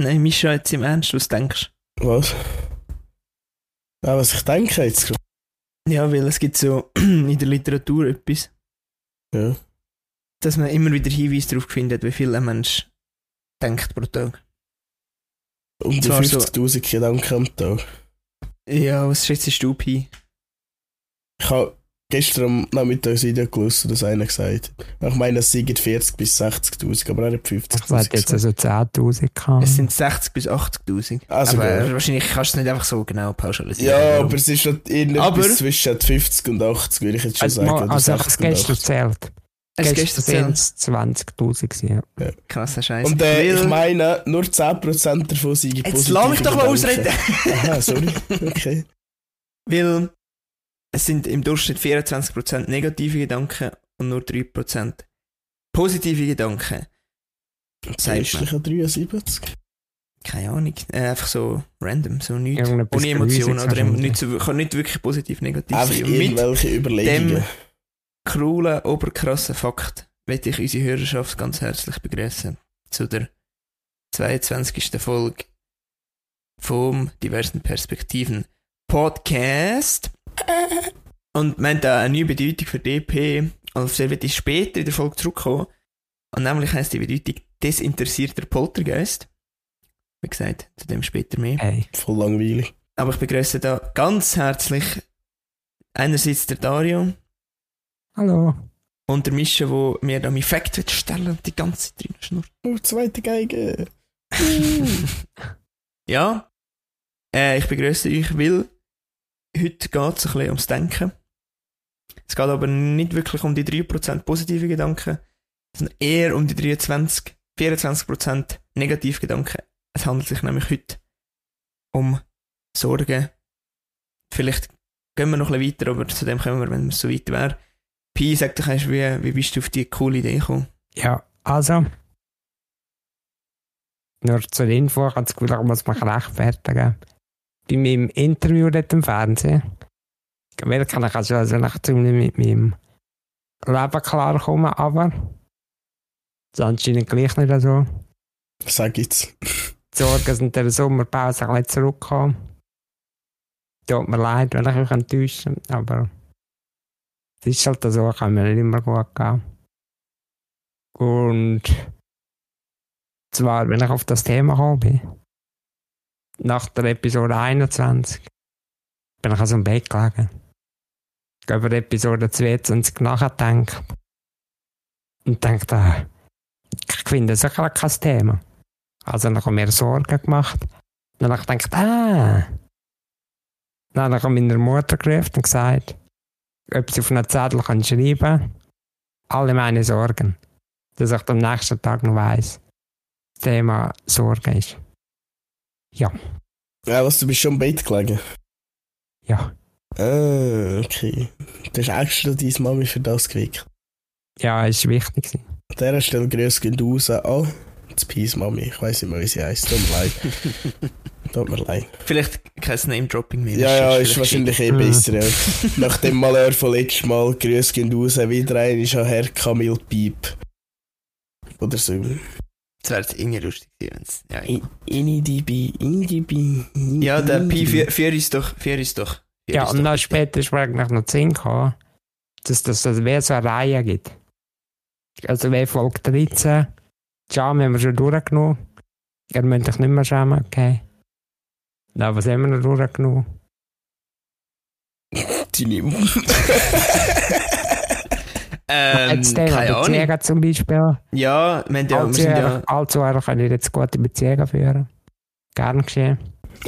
Nein, Mischa, jetzt im Ernst, was denkst Was? Ja, was ich denke jetzt. gerade. du? Ja, weil es gibt so in der Literatur etwas, Ja. dass man immer wieder Hinweise darauf findet, wie viel ein Mensch denkt pro Tag. Um die Zwar so- 50.000 Gedanken am Tag. Ja, was schätzt du Pi? Ich habe gestern am Nachmittag ein Video gelesen, das einer gesagt hat. Ich meine, es seien 40 bis 60.000, aber er hat 50.000 Ich sage jetzt also 10.000 gehabt. Es sind 60 bis 80.000. Also aber gut. wahrscheinlich kannst du es nicht einfach so genau pauschalisieren. Ja, Warum? aber es ist halt irgendetwas zwischen 50 und 80, würde ich jetzt schon Also, sagen. also ich habe 60 es gestern 80. gezählt. es Gestern gestern sind es 20'000 gewesen, ja. krasser Scheiß. Und äh, ich meine, nur 10% davon seien Jetzt positive lass mich doch mal ausreden. Aha, sorry. Okay. Weil es sind im Durchschnitt 24% negative Gedanken und nur 3% positive Gedanken. Restliche 73. Keine Ahnung. Äh, einfach so random, so nichts. Ohne Emotionen oder nicht, so, kann nicht wirklich positiv negativ Einfach sein. Und mit irgendwelche Überlegungen. dem coolen, oberkrassen Fakt möchte ich unsere Hörerschaft ganz herzlich begrüßen zu der 22. Folge vom diversen Perspektiven Podcast. Und wir haben da eine neue Bedeutung für DP, auf die wird ich später in der Folge zurückkommen. Und nämlich heisst die Bedeutung desinteressierter Poltergeist. Wie gesagt, zu dem später mehr. Hey. Voll langweilig. Aber ich begrüße da ganz herzlich einerseits der Dario Hallo. und der Mischa, wo mir da mein Fact wird stellen und die ganze Zeit drin schnurrt. Oh, zweite Geige. Ja, äh, ich begrüße euch, weil heute geht es ein bisschen ums Denken. Es geht aber nicht wirklich um die 3% positive Gedanken, sondern eher um die 23, 24% negative Gedanken. Es handelt sich nämlich heute um Sorgen. Vielleicht gehen wir noch ein bisschen weiter, aber zu dem kommen wir, wenn es so weit wäre. Pi, sag doch wie, wie bist du auf die coole Idee gekommen? Ja, also. Nur zur Info, ich habe das ich muss mich rechtfertigen. Bei meinem Interview dort im Fernsehen, kann ich also, also ziemlich mit meinem Leben klarkommen, aber das ist anscheinend gleich nicht so. Sag jetzt. Die Sorgen sind in der Sommerpause ein bisschen zurückgekommen. Tut mir leid, wenn ich euch enttäusche, aber es ist halt so, kann mir nicht immer gut gehen. Und zwar, wenn ich auf das Thema gekommen bin, nach der Episode 21, bin ich also im Bett gelegen. Ich über Episode 22 nachgedacht und dachte, ich finde sicher kein Thema. Also dann habe ich mir Sorgen gemacht. Dann habe ich gedacht, ah. Dann habe ich meiner Mutter gerufen und gesagt, ob sie auf einen Zettel kann schreiben alle meine Sorgen. Dass ich am nächsten Tag noch weiss, das Thema Sorge ist. Ja, was, du bist schon im Bett gelegen? Ja. Ah, okay. Du hast extra deine Mami für das geweckt. Ja, ist wichtig. An dieser Stelle grüß gehen raus an die Peace Mami. Ich weiss nicht mehr, wie sie heisst. Tut mir leid. Tut mir leid. Vielleicht kein Name-Dropping mehr. Ja, ja, ist vielleicht wahrscheinlich eh Mhm. besser. Ja. Nach dem Malheur von letztes Mal grüß gehen raus wieder ein ist an Herr Camille Piep. Oder so. Das wäre jetzt irgendwie lustig gewesen, ja, INIDB, INIDB. ja, der Pi, führ, führ uns doch, führ uns doch. Führ Ja, uns und dann später ist mir eigentlich noch zu Sinn gekommen, dass das also wie so eine Reihe gibt. Also wie Folge 13, Jam haben wir schon durchgenommen. Ihr müsst euch nicht mehr schämen, okay? Na, was haben wir noch durchgenommen? Deine Ähm, Thema keine Ahnung. Beziehungen zum Beispiel. Ja, wir, haben ja, wir sind ja, allzu ehrlich können wir jetzt gute Beziehungen führen. Gern geschehen.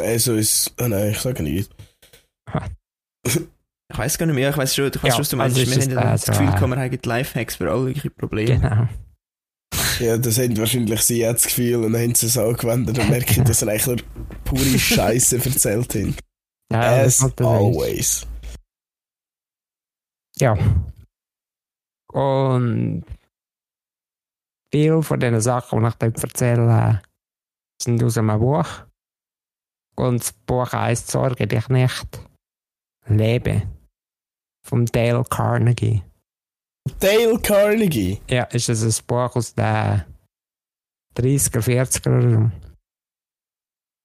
Also ist. Oh nein, ich sage nicht. ich weiß gar nicht mehr, ich weiß schon, ich weiß Ja, was du meinst. also wir haben ja da das so, Gefühl, äh, kann man eigentlich Lifehacks für alle möglichen Probleme. Genau. Ja, das haben wahrscheinlich sie jetzt das Gefühl und dann haben sie es angewendet und merken, dass sie eigentlich pure Scheiße erzählt haben. Ja, das As ist halt always. Ja. Und viele von den Sachen, die ich dort erzähle, sind aus einem Buch. Und das Buch heisst Sorge dich nicht. Lebe. Vom Dale Carnegie. Dale Carnegie. Ja, ist das ein Buch aus den 30er, 40er oder so.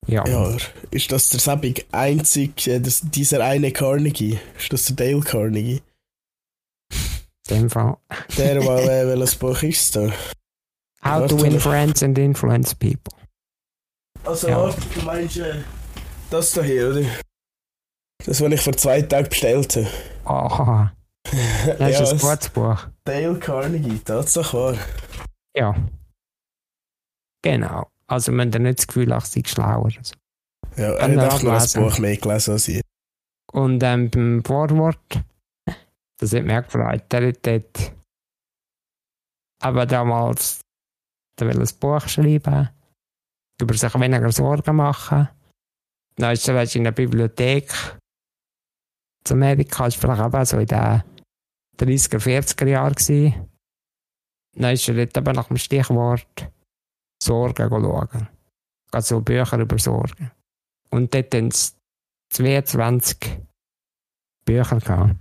Ja, Ja, ist das der Sabig einzig, äh, das, dieser eine Carnegie? Ist das der Dale Carnegie? Dem Fall. Der, der äh, welches Buch ist da? How to win friends and influence people. Also, Ja. du meinst äh, das da hier, oder? Das, was ich vor zwei Tagen bestellt habe. Aha, das ja, ist ein es- gutes Buch. Dale Carnegie, Tatsache wahr. Ja. Genau. Also, man hat nicht das Gefühl, ich sei schlauer. oder so. Ja, er hat nur das ablesen. Buch mehr gelesen als ich. Und ähm, beim Vorwort, das hat mich auch gefreut, der hat dort aber damals ein Buch schreiben, über sich weniger Sorgen machen. Dann ist er in der Bibliothek zu Amerika, ist vielleicht auch so in den 30er, 40er Jahren. Dann ist er dort eben nach dem Stichwort Sorgen schauen. Also Bücher über Sorgen. Und dort haben sie 22 Bücher gehabt.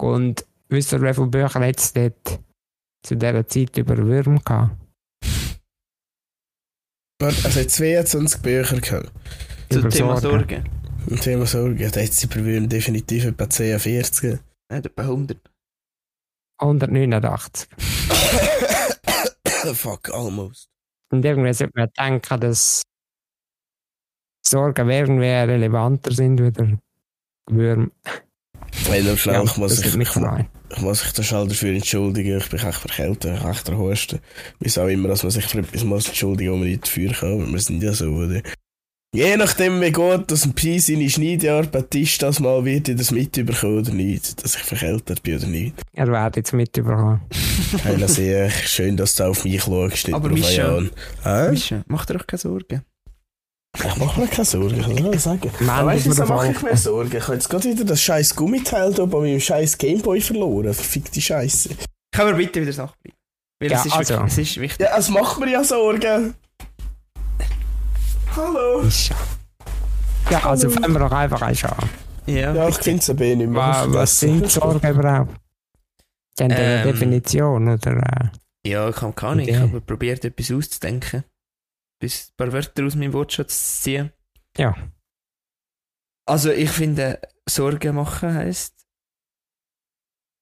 Und wisst ihr, wie viele Bücher hat es dort zu dieser Zeit über Würm gehabt? Also, er hat 22 Bücher gehabt. Zum Thema Sorgen. Sorgen. Und Thema Sorge, ja, da hat sie bei Würm definitiv etwa 10, 40. Nicht etwa 100. 189. Fuck, almost. Und irgendwie sollte man denken, dass Sorgen irgendwie relevanter sind wie der Würm. Wenn er schnell, ich muss das ich, mich ich, gefreut. ich muss mich da schnell dafür entschuldigen. Ich bin echt verkältet, ich echt Husten. Wieso auch immer, dass man sich für etwas muss entschuldigen, wo man nicht dafür kann. Aber wir sind ja so, oder? Je nachdem, wie gut dass ein Pi seine Schneidarbeit ist, das mal wird ich das mitbekommen oder nicht. Dass ich verkältet bin oder nicht. Er wird jetzt mitbekommen. Heila sehr schön, dass du auf mich schaust. nicht Aber. Hä? Mischa, mach dir doch keine Sorgen. Ich mach mir keine Sorgen, ich kann es sagen. Mann, Aber weißt du, wieso mache ich mir Sorgen? Ich habe jetzt gerade wieder das scheiß Gummiteil da bei meinem scheiß Gameboy verloren. Verfickte Scheiße. Kann man bitte wieder nachbleiben? Weil Ja, es, ist also. wirklich, es ist wichtig. Ja, es macht mir ja Sorgen. Hallo. Ja. Ja, also fangen wir doch einfach an. Ja, Ja, ich finde es aber eh nicht mehr. Was, was sind Sorgen überhaupt? Haben die eine Ähm, Definition oder? Äh, Ja, ich habe keine Ahnung. Ich habe probiert, etwas auszudenken. Bis ein paar Wörter aus meinem Wortschatz zu ziehen. Ja. Also, ich finde, Sorgen machen heisst,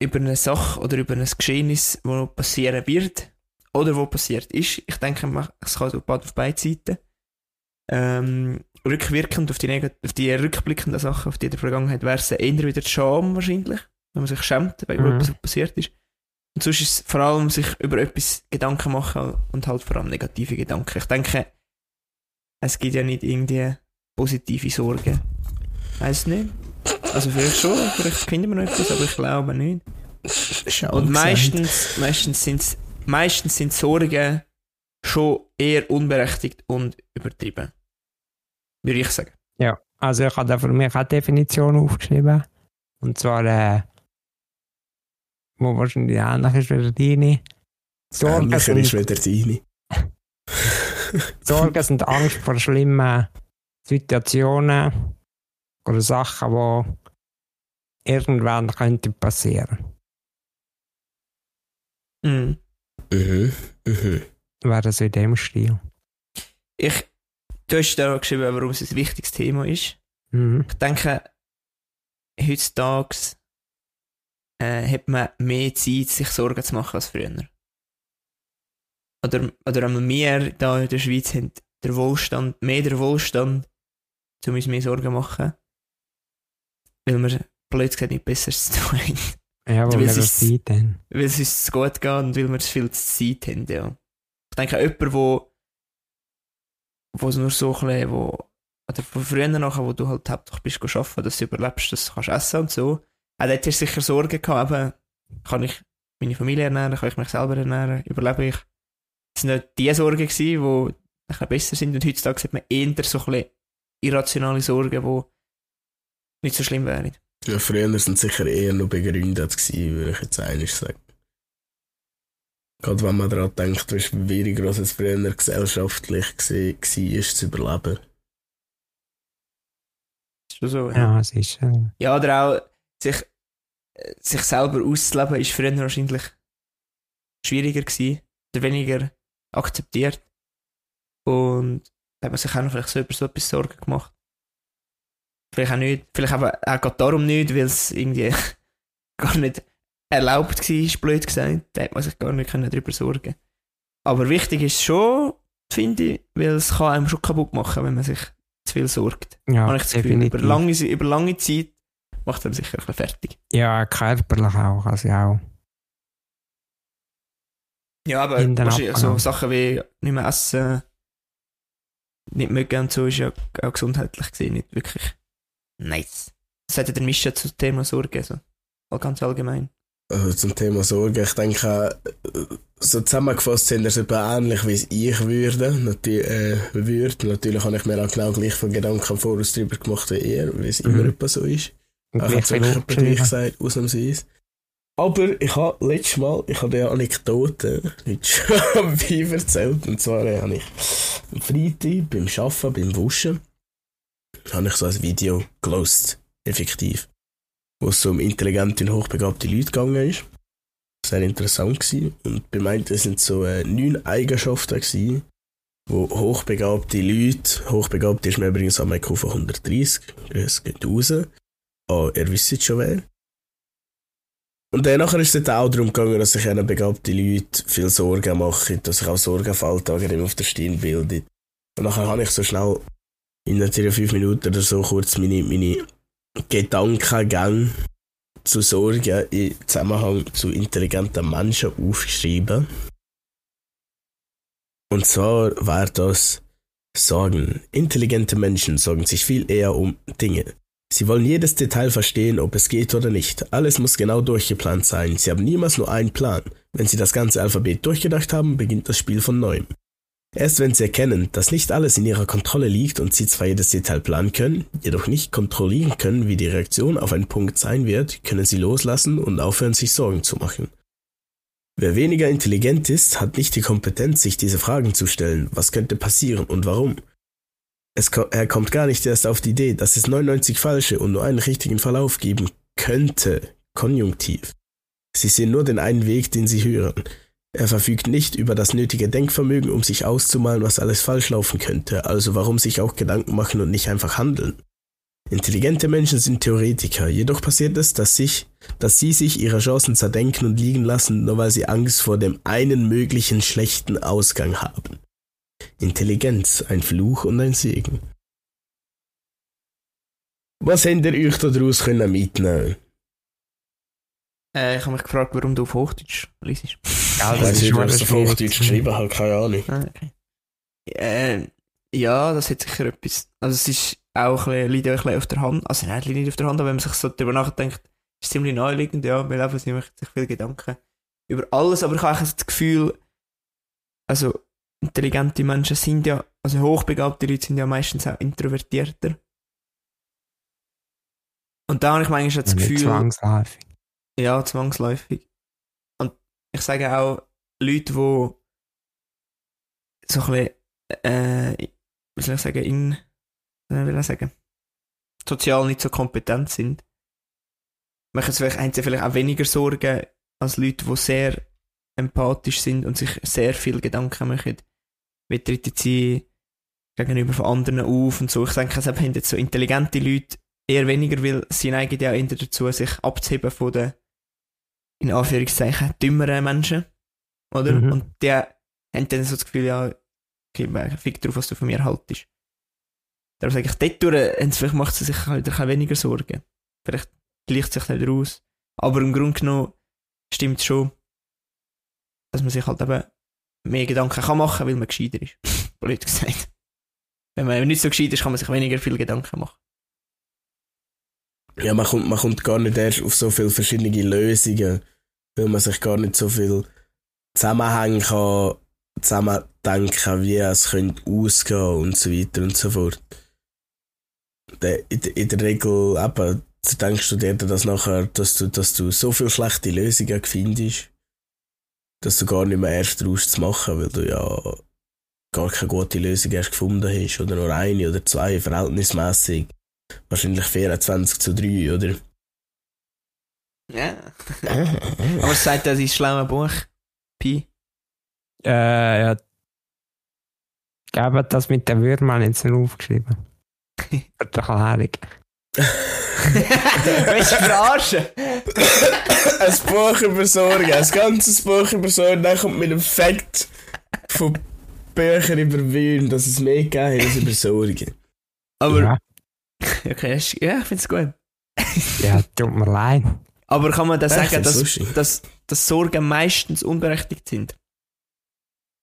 über eine Sache oder über ein Geschehnis, das noch passieren wird oder wo passiert ist. Ich denke, es kann so auf beide Seiten. Ähm, rückwirkend auf die, auf die rückblickenden Sachen, auf die in der Vergangenheit, wäre es eher wieder die Scham wahrscheinlich, wenn man sich schämt, weil Mhm. etwas passiert ist. Und sonst ist es vor allem sich über etwas Gedanken machen und halt vor allem negative Gedanken. Ich denke, es gibt ja nicht irgendwie positive Sorgen. Weiß nicht. Also vielleicht schon, vielleicht finden wir noch etwas, aber ich glaube nicht. Und meistens, meistens sind meistens sind Sorgen schon eher unberechtigt und übertrieben. Würde ich sagen. ja, also ich habe da für mich eine Definition aufgeschrieben. Und zwar, äh, wo wahrscheinlich ähnlich ist wie deine. Sorgen Ähnlicher ist sind, wieder deine. Sorgen sind Angst vor schlimmen Situationen oder Sachen, die irgendwann könnten passieren. Mhm. Mhm. Mhm. Wäre so in dem Stil. Ich, du hast da geschrieben, warum es ein wichtiges Thema ist. Mhm. Ich denke, heutzutage äh, hat man mehr Zeit, sich Sorgen zu machen als früher. Oder, oder einmal wir da in der Schweiz haben der Wohlstand, mehr der Wohlstand, um uns mehr Sorgen zu machen. Weil wir blöd gesagt nicht Besseres zu tun haben. Ja, Weil wir es ist- Zeit haben. weil es uns zu gut geht und weil wir zu viel Zeit haben, ja. Ich denke, jemand, wo, wo nur so ein bisschen, wo, oder von früher nachher, wo du halt hauptsächlich bist arbeiten, dass du überlebst, dass du kannst essen und so, auch dort hast du sicher Sorgen gehabt, eben, kann ich meine Familie ernähren, kann ich mich selber ernähren, überlebe ich. Das sind nicht die Sorgen gewesen, die ein bisschen besser sind und heutzutage hat man eher so ein bisschen irrationale Sorgen, die nicht so schlimm wären. Ja, früher sind sicher eher noch begründet gewesen, würde ich jetzt eigentlich sagen. Gerade wenn man daran denkt, wie schwierig es früher gesellschaftlich war, zu überleben. Ist schon so, Ja, es ist. Äh, Ja, oder auch sich, äh, sich selber auszuleben ist früher wahrscheinlich schwieriger gewesen oder weniger akzeptiert. Und Da hat man sich auch noch vielleicht so über so etwas Sorgen gemacht. Vielleicht auch nicht, vielleicht aber auch gerade darum nicht, weil es irgendwie gar nicht erlaubt war, blöd gesagt. Da hat man sich gar nicht darüber sorgen Aber wichtig ist schon, finde ich, weil es kann einem schon kaputt machen, wenn man sich zu viel sorgt. Ja, Habe ich das Gefühl, über lange, über lange Zeit macht es einem sicher ein bisschen fertig. Ja, körperlich auch, also auch. Ja, aber wahrscheinlich so. Sachen wie nicht mehr essen, nicht mögen und so ist ja auch gesundheitlich gesehen nicht wirklich nice. Das hat der Mischa zum Thema Sorge, so. All ganz allgemein. Also zum Thema Sorge, ich denke, äh, so zusammengefasst sind das etwa ähnlich, wie es ich würde. Natürlich, äh, würde. Natürlich habe ich mir auch genau gleich von Gedanken im Voraus drüber gemacht wie ihr, wie es immer Mhm. etwa so ist. Und Ich gleich habe es gleich gesagt, ausnahmsweise. Aber ich habe letztes Mal, ich habe eine Anekdote schon am erzählt. Und zwar äh, habe ich am Freitag beim Arbeiten, beim Wuschen, habe ich so ein Video gelost, effektiv. Wo es so um intelligente und hochbegabte Leute gegangen ist. Sehr interessant gewesen. Und bei meinen sind so äh, neun Eigenschaften gewesen, wo hochbegabte Leute, hochbegabt ist mir übrigens am IQ von 130, das geht raus. Ah, ihr wisst schon wer. Und dann nachher ist es auch darum gegangen, dass sich einen begabten Leute viel Sorgen machen, dass sich auch immer auf der Stirn bildet. Und nachher habe ich so schnell in natürlich fünf Minuten oder so kurz meine, meine Gedankengänge zu Sorgen im Zusammenhang zu intelligenten Menschen aufgeschrieben. Und zwar war das Sorgen. Intelligente Menschen sorgen sich viel eher um Dinge. Sie wollen jedes Detail verstehen, ob es geht oder nicht. Alles muss genau durchgeplant sein. Sie haben niemals nur einen Plan. Wenn Sie das ganze Alphabet durchgedacht haben, beginnt das Spiel von neuem. Erst wenn Sie erkennen, dass nicht alles in Ihrer Kontrolle liegt und Sie zwar jedes Detail planen können, jedoch nicht kontrollieren können, wie die Reaktion auf einen Punkt sein wird, können Sie loslassen und aufhören, sich Sorgen zu machen. Wer weniger intelligent ist, hat nicht die Kompetenz, sich diese Fragen zu stellen. Was könnte passieren und warum? Es, er kommt gar nicht erst auf die Idee, dass es 99 falsche und nur einen richtigen Verlauf geben könnte. Konjunktiv. Sie sehen nur den einen Weg, den sie hören. Er verfügt nicht über das nötige Denkvermögen, um sich auszumalen, was alles falsch laufen könnte, also warum sich auch Gedanken machen und nicht einfach handeln. Intelligente Menschen sind Theoretiker, jedoch passiert es, dass, sich, dass sie sich ihre Chancen zerdenken und liegen lassen, nur weil sie Angst vor dem einen möglichen schlechten Ausgang haben. Intelligenz, ein Fluch und ein Segen. Was habt ihr euch daraus können mitnehmen Äh, ich habe mich gefragt, warum du auf Hochdeutsch liest. Ja, Ich das weiß ist nicht, wer es auf. Hochdeutsch geschrieben hat, keine Ahnung. Ah, okay. Äh, ja, das hat sicher etwas. Also es ist auch ein bisschen, liegt auch ein bisschen auf der Hand. Also nein, liegt nicht auf der Hand, aber wenn man sich so darüber nachdenkt, ist es ziemlich naheliegend, ja, weil einfach sie machen sich viele Gedanken über alles, aber ich habe eigentlich das Gefühl, also intelligente Menschen sind ja, also hochbegabte Leute sind ja meistens auch introvertierter. Und da habe ich manchmal das Ja, Gefühl, zwangsläufig. ja, zwangsläufig. Und ich sage auch, Leute, die so ein bisschen, äh, wie soll ich sagen, in, wie soll ich sagen, sozial nicht so kompetent sind, machen sie vielleicht, haben sie vielleicht auch weniger Sorgen als Leute, die sehr empathisch sind und sich sehr viel Gedanken machen. Wie treten sie gegenüber von anderen auf und so. Ich denke, es haben jetzt so intelligente Leute eher weniger, weil sie neigen ja eher dazu, sich abzuheben von den, in Anführungszeichen, dümmeren Menschen. Oder? Mhm. Und die haben dann so das Gefühl, ja, okay, fick drauf, was du von mir haltest. Darum sage ich, dort durch, vielleicht macht sie sich wieder ein weniger Sorgen. Vielleicht gleicht sich nicht aus. Aber im Grunde genommen stimmt es schon, dass man sich halt eben mehr Gedanken kann machen, weil man gescheiter ist. Blöd gesagt. Wenn man nicht so gescheit ist, kann man sich weniger viel Gedanken machen. Ja, man kommt, man kommt gar nicht erst auf so viele verschiedene Lösungen, weil man sich gar nicht so viel Zusammenhänge kann zusammendenken, wie es könnte ausgehen und so weiter und so fort. In, der- in der Regel eben, denkst du dir das nachher, dass du, dass du so viele schlechte Lösungen findest, dass du gar nicht mehr erst daraus zu machen, weil du ja gar keine gute Lösung erst gefunden hast, oder nur eine oder zwei verhältnismäßig. Wahrscheinlich 24 zu 3, oder? Ja. Aber es sagt ja sein schlaues Buch. Pi. Äh, ja. Ich habe das mit den Würmern jetzt nicht aufgeschrieben. Für die Willst du verarschen? ein Buch über Sorgen, ein ganzes Buch über Sorgen, dann kommt mit einem Fakt von Büchern über Wien, dass es mehr gegeben hat als über Sorgen. Aber, Ja, okay, ist- ja, ich finde es gut. ja, tut mir leid. Aber kann man da sagen, dass, lustig. dass, dass Sorgen meistens unberechtigt sind?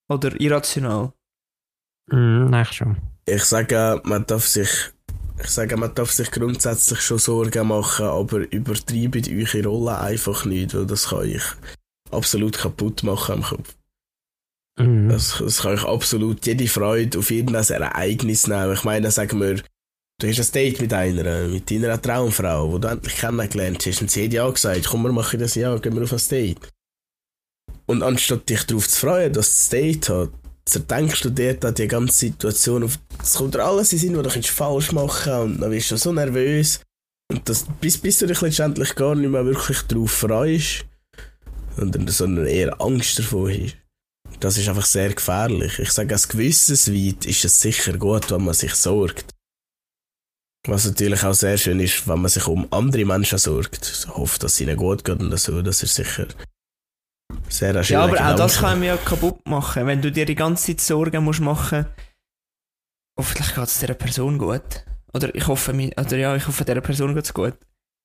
Oder irrational? Mhm, nein, schon. Ich sage, man darf sich, ich sage, man darf sich grundsätzlich schon Sorgen machen, aber übertreibt eure Rolle einfach nicht, weil das kann ich absolut kaputt machen am Kopf. Mhm. Das, das kann ich absolut jede Freude auf irgendein Ereignis nehmen. Ich meine, sagen wir, du hast ein Date mit einer, mit deiner Traumfrau, die du endlich kennengelernt hast und sie hat ja gesagt, komm, wir machen das ja, gehen wir auf ein Date. Und anstatt dich darauf zu freuen, dass das Date hat, zerdenkst du dir da die ganze Situation auf, es kommt dir alles in Sinn, was du kannst falsch machen und dann bist du so nervös. Und das, bis, bis du dich letztendlich gar nicht mehr wirklich darauf freust, sondern, sondern eher Angst davor hast. Das ist einfach sehr gefährlich. Ich sage, als gewisses weit ist es sicher gut, wenn man sich sorgt. Was natürlich auch sehr schön ist, wenn man sich um andere Menschen sorgt. Ich hoffe, dass es ihnen gut geht und so. Das ist sicher sehr ein Ja, aber auch das kann man ja kaputt machen, wenn du dir die ganze Zeit Sorgen musst machen. Hoffentlich geht es dieser Person gut. Oder ich hoffe, oder ja, ich hoffe, dieser Person geht es gut.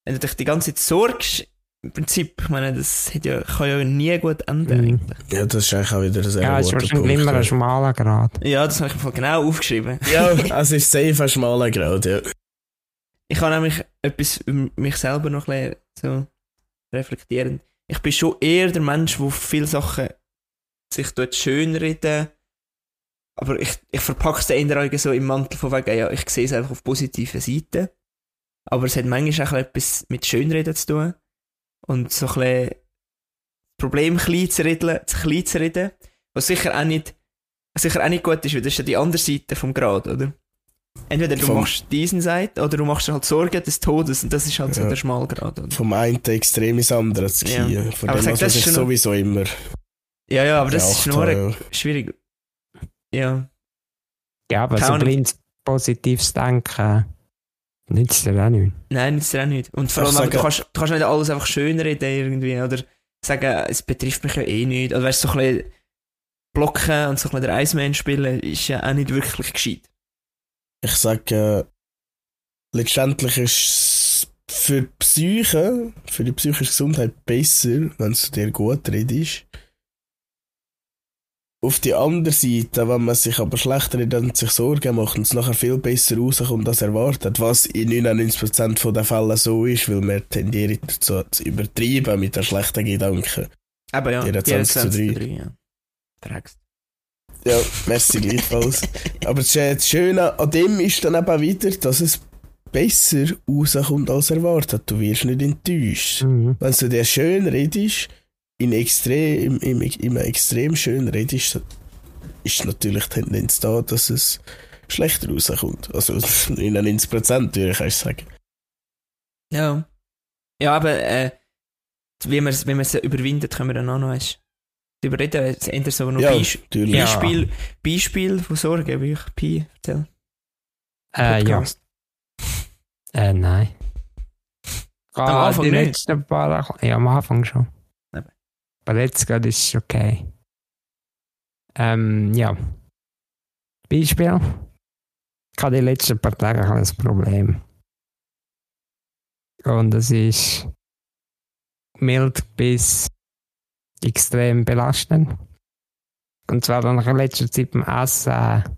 Wenn du dich die ganze Zeit sorgst, im Prinzip, ich meine, das hat ja, kann ja nie gut enden. Mhm. eigentlich. Ja, das ist eigentlich auch wieder ein sehr Ja, es ist wahrscheinlich immer ein schmaler Grad. Ja, das habe ich im Fall genau aufgeschrieben. ja, es ist safe ein schmaler Grad, ja. Ich kann nämlich etwas über mich selber noch ein bisschen so reflektieren. Ich bin schon eher der Mensch, der viele Sachen sich dort schönreden. Aber ich, ich verpacke es eher so im Mantel von wegen, ja, ich sehe es einfach auf positiven Seiten. Aber es hat manchmal auch etwas mit Schönreden zu tun. Und so ein bisschen das Problem klein zu reden, zu klein zu reden. Was sicher auch nicht, sicher auch nicht gut ist, weil das ist ja die andere Seite vom Grad, oder? Entweder du Vom- machst diesen Seite oder du machst dir halt Sorgen des Todes und das ist halt so Ja. der Schmalgrad. Oder? Vom einen Extrem ins andere zu Ja. gehen. Von Aber dem ich sag, das sich ist schon- sowieso immer Ja, ja, aber das ist nur ja. schwierig. Ja. Ja, aber Keine so Ahnung. blind positives Denken nützt dir auch nicht. Nein, ist ja auch nicht. Und vor allem, aber sage- du kannst, du kannst nicht alles einfach schönreden irgendwie oder sagen, es betrifft mich ja eh nicht. Oder weißt du, so ein bisschen blocken und so ein bisschen der Iceman spielen ist ja auch nicht wirklich gescheit. Ich sage, äh, letztendlich ist es für die Psyche, für die psychische Gesundheit besser, wenn es dir gut redest. Auf die andere Seite, wenn man sich aber schlechter redet und sich Sorgen macht und es nachher viel besser rauskommt als erwartet, was in 99% der Fälle so ist, weil wir tendieren dazu zu übertreiben mit den schlechten Gedanken. Aber ja, 24 zu 3. 3, ja. Ja, merci gleichfalls. Aber das Sch- das Schöne an dem ist dann eben wieder, dass es besser rauskommt als erwartet. Du wirst nicht enttäuscht. Mhm. Wenn du dir schön redest, in extrem, im, im extrem schön redest, ist natürlich die Tendenz da, dass es schlechter rauskommt. Also 99% würde ich eigentlich sagen. Ja. Ja, aber äh, wie man es wie überwindet, können wir dann auch noch eins überreden. Es ändert so noch Ja, Beisp natürlich. Ja. Beispiel, Beispiel von Sorgen, wie ich Pi erzähle. Äh, ja. Äh, nein. Am Ah, Anfang die nicht? letzten paar, ja, am Anfang schon. Eben. Aber jetzt gerade ist es okay. Ähm, ja. Beispiel. Ich hatte die letzten paar Tage ein Problem. Und es ist mild bis extrem belastend. Und zwar dann in letzter Zeit beim Essen ein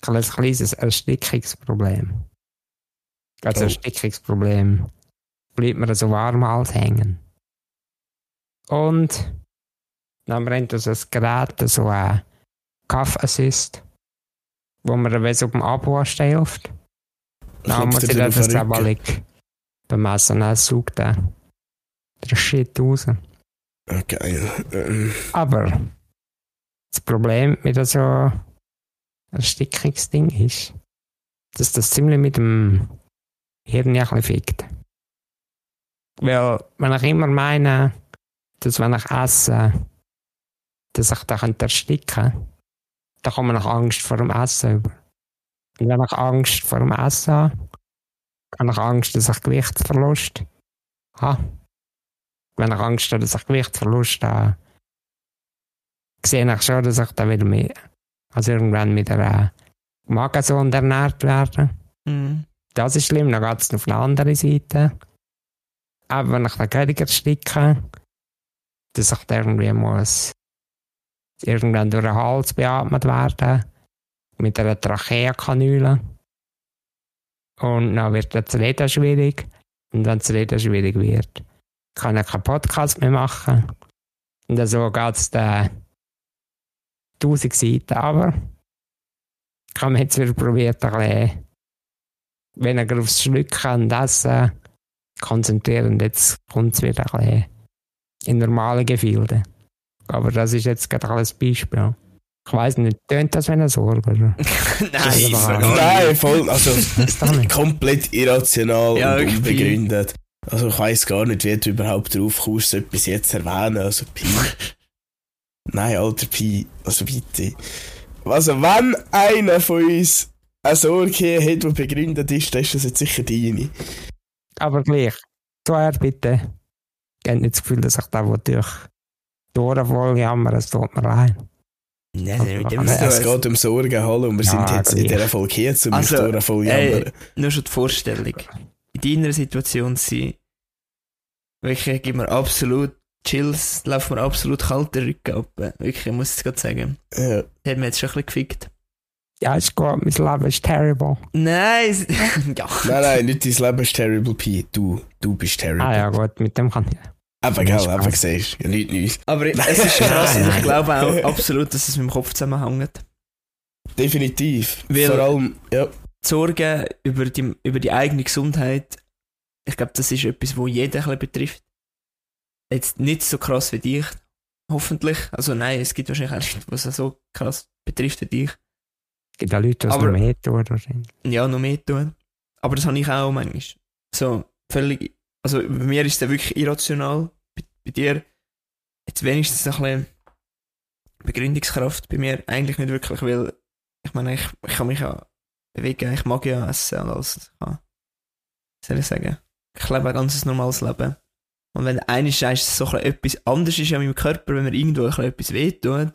kleines Erstickungsproblem. Also Oh. Erstickungsproblem. Bleibt mir so warm als hängen. Und dann brennt uns ein Gerät, so ein Cough Assist, wo man wenn so beim Abwaschen hilft. Dann muss ich dann das? Tabalik bemessen, dann saugt er der Shit raus. Okay. Ähm, Aber das Problem mit so Erstickungsding ist, dass das ziemlich mit dem Hirn ja ein fickt. Weil, wenn ich immer meine, dass wenn ich esse, dass ich da könnte ersticken da kommt noch Angst vor dem Essen über. Und wenn ich Angst vor dem Essen habe, habe ich Angst, dass ich Gewichtsverlust habe. Wenn ich Angst habe, dass ich Gewichtsverlust habe, sehe ich schon, dass ich dann wieder mehr, also irgendwann mit einer Magensäure ernährt werde. Mhm. Das ist schlimm, dann geht es auf eine andere Seite. Aber wenn ich dann weniger sticke, dass ich dann irgendwie muss irgendwann durch den Hals beatmet werden, mit einer Tracheakanüle. Und dann wird das Reden schwierig. Und wenn das Reden schwierig wird, kann ich keinen Podcast mehr machen. Und so geht es dann tausend Seiten. Aber ich habe jetzt wieder probiert, ein bisschen weniger aufs Schlucken und Essen konzentrieren. Und jetzt kommt es wieder ein bisschen in normale Gefilde. Aber das ist jetzt gerade ein Beispiel. Ich weiß nicht, tönt das wie eine Sorge? Nein, Nein, voll, also komplett irrational Ja, und wirklich. unbegründet. Also ich weiss gar nicht, wie du überhaupt drauf kommst, so etwas jetzt zu erwähnen. Also Pi. Nein, alter Pi, also bitte. Also wenn einer von uns eine Sorge hat, die begründet ist, dann ist das jetzt sicher deine. Aber gleich, zuerst bitte, ich habe nicht das Gefühl, dass ich da wo durch die Ohren voll jammern, es tut mir leid. Nein, mit dem zu Es geht um Sorgen, hallo, und wir Ja, sind jetzt in gleich. dieser Folge hier, um Also, also, uns voll ey, jammern. Nur schon die Vorstellung. In deiner Situation sein, wirklich gibt mir absolut Chills, läuft mir absolut kalter Rücken ab. Wirklich, ich muss es gerade sagen. Ja. Das hat mir jetzt schon ein bisschen gefickt. Ja, ist gut, mein Leben ist terrible. Nein, es- ja. Nein, nein, nicht dein Leben ist terrible, Pi. Du, du bist terrible. Ah ja, gut, mit dem kann ich. Eben, gell, eben, siehst du. Ja, nicht nichts. Aber es ist krass und ich glaube auch absolut, dass es mit dem Kopf zusammenhängt. Definitiv. Weil- Vor allem, ja. Sorgen über die, über die eigene Gesundheit, ich glaube, das ist etwas, wo jeden ein betrifft. Jetzt nicht so krass wie dich, hoffentlich. Also nein, es gibt wahrscheinlich auch Leute, was so krass betrifft wie dich. Es gibt auch Leute, die noch mehr tun. wahrscheinlich. Ja, noch mehr tun. Aber das habe ich auch manchmal. So, völlig, also bei mir ist es wirklich irrational. Bei, bei dir jetzt wenigstens ein bisschen Begründungskraft. Bei mir eigentlich nicht wirklich, weil ich meine, ich, ich kann mich ja bewegen, ich mag ja essen und alles. Ich kann, was soll ich sagen? Ich lebe ein ganz normales Leben. Und wenn eines sagst, dass so ein etwas anderes ist an meinem Körper, wenn mir irgendwo ein etwas wehtut,